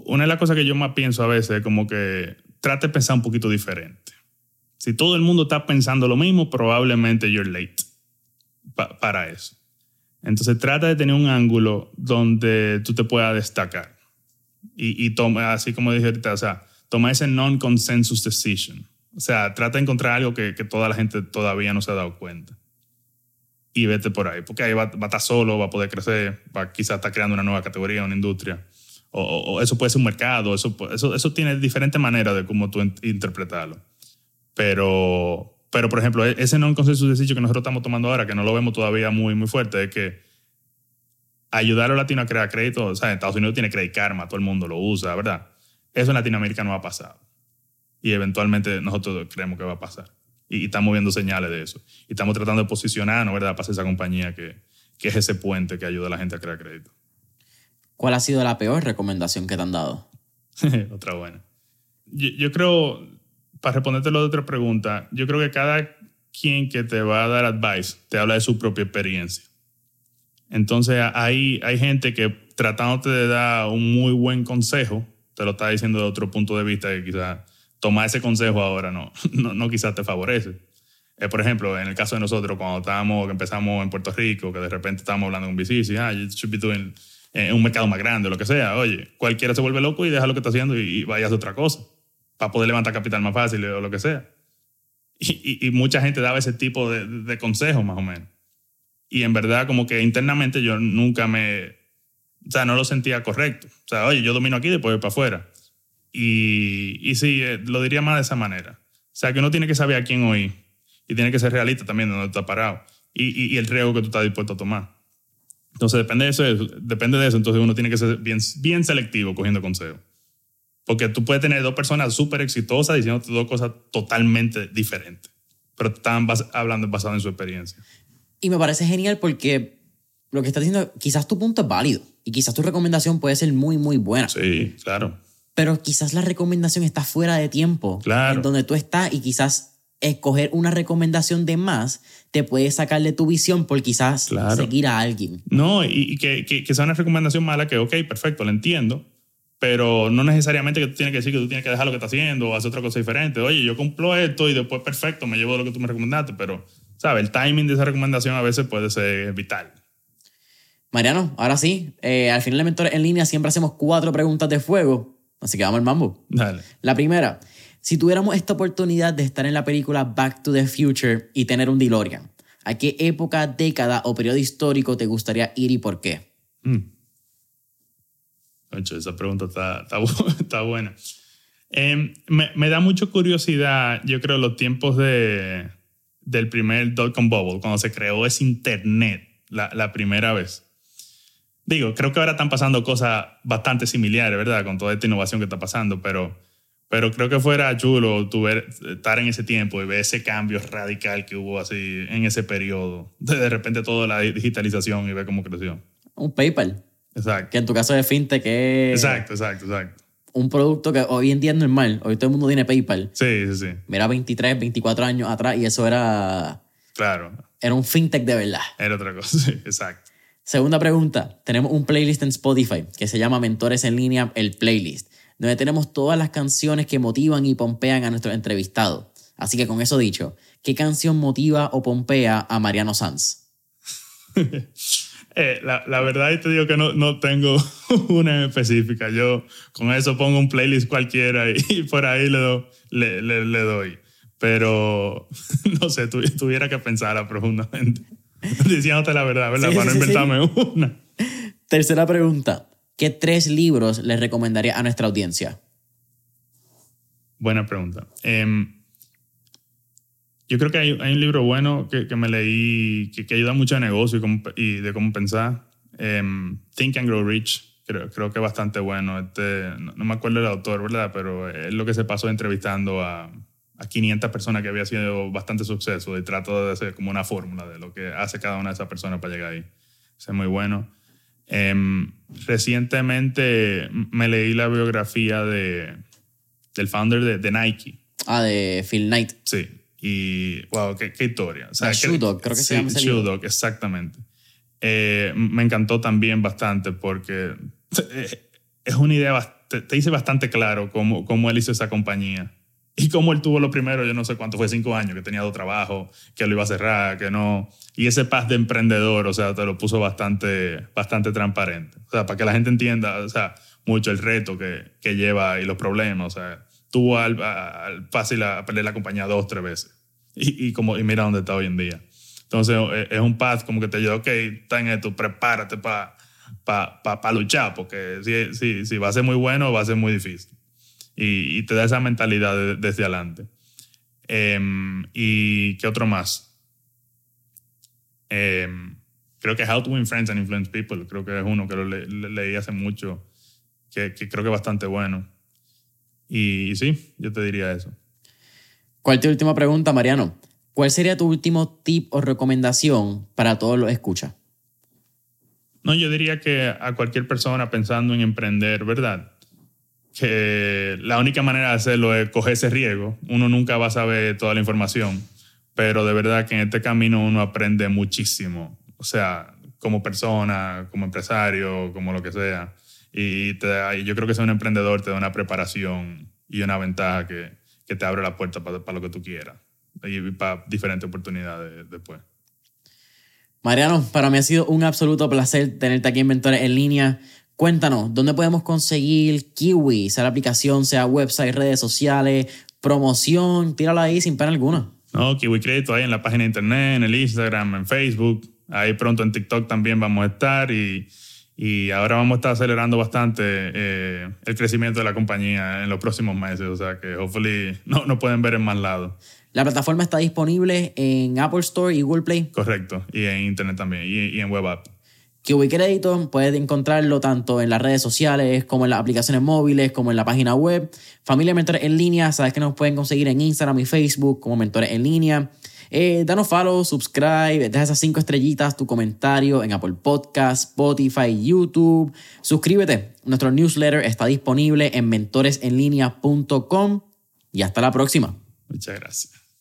Una de las cosas que yo más pienso a veces es como que trate de pensar un poquito diferente. Si todo el mundo está pensando lo mismo, probablemente you're late para eso. Entonces trata de tener un ángulo donde tú te puedas destacar. Y, y toma, así como dije ahorita, o sea, toma ese non-consensus decision. O sea, trata de encontrar algo que, que, toda la gente todavía no se ha dado cuenta. Y vete por ahí, porque ahí va, va a estar solo, va a poder crecer, va quizás estar creando una nueva categoría, una industria. O, o, eso puede ser un mercado, eso, eso, eso tiene diferentes maneras de cómo tú interpretarlo. Pero, pero, por ejemplo, e-, ese no consenso sencillo que nosotros estamos tomando ahora, que no lo vemos todavía muy, muy fuerte, es que ayudar a los latinos a crear crédito, o sea, en Estados Unidos tiene Credit Karma, todo el mundo lo usa, ¿verdad? Eso en Latinoamérica no ha pasado. Y eventualmente nosotros creemos que va a pasar. Y, estamos viendo señales de eso. Y estamos tratando de posicionarnos, ¿verdad?, para esa compañía que, que es ese puente que ayuda a la gente a crear crédito. ¿Cuál ha sido la peor recomendación que te han dado? Otra buena. Yo, yo creo, para responderte la otra pregunta, yo creo que cada quien que te va a dar advice te habla de su propia experiencia. Entonces hay, hay gente que tratándote de dar un muy buen consejo, te lo está diciendo de otro punto de vista que quizás tomar ese consejo ahora no, no, no quizás te favorece. Eh, por ejemplo, en el caso de nosotros, cuando estábamos, que empezamos en Puerto Rico, que de repente estábamos hablando con y ah, you should be doing en un mercado más grande, o lo que sea. Oye, cualquiera se vuelve loco y deja lo que está haciendo y, y vaya a otra cosa para poder levantar capital más fácil o lo que sea. Y, y, mucha gente daba ese tipo de, de consejos, más o menos. Y en verdad, como que internamente yo nunca me. O sea, no lo sentía correcto. O sea, oye, yo domino aquí, después voy para afuera. Y, y sí, eh, lo diría más de esa manera. O sea, que uno tiene que saber a quién oír. Y tiene que ser realista también de donde está parado. Y, y, el riesgo que tú estás dispuesto a tomar. Entonces, depende de eso. Depende de eso entonces uno tiene que ser bien, bien selectivo cogiendo consejos. Porque tú puedes tener dos personas súper exitosas diciéndote dos cosas totalmente diferentes, pero están hablando basado en su experiencia. Y me parece genial porque lo que estás diciendo, quizás tu punto es válido y quizás tu recomendación puede ser muy, muy buena. Sí, claro. Pero quizás la recomendación está fuera de tiempo. Claro. En donde tú estás y quizás escoger una recomendación de más te puede sacar de tu visión por quizás seguir a alguien. No, y, que, que, que, sea una recomendación mala que, ok, perfecto, lo entiendo, pero no necesariamente que tú tienes que decir que tú tienes que dejar lo que estás haciendo o hacer otra cosa diferente. Oye, yo cumplo esto y después perfecto, me llevo lo que tú me recomendaste, pero, ¿sabes? El timing de esa recomendación a veces puede ser vital. Mariano, ahora sí, eh, al final de Mentores en línea siempre hacemos cuatro preguntas de fuego, así que vamos al mambo. Dale. La primera, si tuviéramos esta oportunidad de estar en la película Back to the Future y tener un DeLorean, ¿a qué época, década o periodo histórico te gustaría ir y por qué? Mm esa pregunta está, está, buena. Em, me, da mucha curiosidad, yo creo, los tiempos de, del primer dot-com bubble, cuando se creó ese internet la, la, primera vez. Digo, creo que ahora están pasando cosas bastante similares, ¿verdad? Con toda esta innovación que está pasando, pero, pero creo que fuera chulo tu estar en ese tiempo y ver ese cambio radical que hubo así en ese periodo. De, de repente toda la digitalización y ver cómo creció. Un PayPal. Exacto. Que en tu caso de fintech es... Exacto, exacto, exacto. Un producto que hoy en día es normal. Hoy todo el mundo tiene PayPal. Sí, sí, sí. Mira 23, 24 años atrás y eso era... Claro. Era un fintech de verdad. Era otra cosa, sí, exacto. Segunda pregunta. Tenemos un playlist en Spotify que se llama Mentores en línea, el playlist, donde tenemos todas las canciones que motivan y pompean a nuestros entrevistados. Así que con eso dicho, ¿qué canción motiva o pompea a Mariano Sanz? Eh, la, la, verdad, y te digo que no, no tengo una específica. Yo con eso pongo un playlist cualquiera y, por ahí le, do, le, le, doy. Pero no sé, tuviera que pensar profundamente. Diciéndote la verdad, ¿verdad? Para no inventarme una. Tercera pregunta. ¿Qué tres libros les recomendaría a nuestra audiencia? Buena pregunta. Eh, yo creo que hay, un libro bueno que, que me leí que, ayuda mucho a negocio y, de cómo pensar. Em, Think and Grow Rich, creo, creo que es bastante bueno. Este, no, me acuerdo el autor, ¿verdad? Pero es lo que se pasó entrevistando a, a 500 personas que había sido bastante suceso y trato de hacer como una fórmula de lo que hace cada una de esas personas para llegar ahí. es muy bueno. Em, recientemente me leí la biografía de, del founder de, de Nike. Ah, de Phil Knight. Sí. Y, wow, qué, qué historia. O sea, Shoe Dog, creo que se llama Shoe Dog, exactamente. Eh, me encantó también bastante porque eh, es una idea, te, te dice bastante claro cómo, cómo él hizo esa compañía. Y cómo él tuvo lo primero, yo no sé cuánto fue, cinco años, que tenía dos trabajos, que lo iba a cerrar, que no. Y ese paz de emprendedor, o sea, te lo puso bastante, bastante transparente. O sea, para que la gente entienda, o sea, mucho el reto que, que lleva y los problemas. O sea, tuvo al, al fácil a perder la compañía dos, tres veces. Y, y, como, y mira dónde está hoy en día. Entonces eh, es un path como que te ayuda, ok, está en esto, prepárate para pa, pa, luchar, porque si, si, si va a ser muy bueno, va a ser muy difícil. Y, y te da esa mentalidad desde adelante. Em, ¿Y qué otro más? Em, creo que How to Win Friends and Influence People, creo que es uno que lo leí hace mucho, que, que creo que es bastante bueno. Y, sí, yo te diría eso. ¿Cuál es tu última pregunta, Mariano? ¿Cuál sería tu último tip o recomendación para todos los escucha? No, yo diría que a cualquier persona pensando en emprender, ¿verdad? Que la única manera de hacerlo es coger ese riesgo. Uno nunca va a saber toda la información, pero de verdad que en este camino uno aprende muchísimo. O sea, como persona, como empresario, como lo que sea. Y te yo creo que ser un emprendedor te da una preparación y una ventaja que, que te abre la puerta para, para, lo que tú quieras y para diferentes oportunidades después. Mariano, para mí ha sido un absoluto placer tenerte aquí en Mentores en línea. Cuéntanos, ¿dónde podemos conseguir Kiwi? Sea la aplicación, sea website, redes sociales, promoción, tírala ahí sin pena alguna. No, Kiwi Crédito ahí en la página de internet, en el Instagram, en Facebook. Ahí pronto en TikTok también vamos a estar y, y ahora vamos a estar acelerando bastante eh, el crecimiento de la compañía en los próximos meses. O sea que hopefully no, no pueden ver en más lados. La plataforma está disponible en Apple Store y Google Play. Correcto. Y en Internet también. Y, y en web app. Kiwi Crédito puedes encontrarlo tanto en las redes sociales como en las aplicaciones móviles como en la página web. Familia Mentores en línea, sabes que nos pueden conseguir en Instagram y Facebook como Mentores en línea. Eh, danos follow, subscribe, deja esas cinco estrellitas, tu comentario en Apple Podcast, Spotify, YouTube. Suscríbete. Nuestro newsletter está disponible en mentoresenlinea.com y hasta la próxima. Muchas gracias.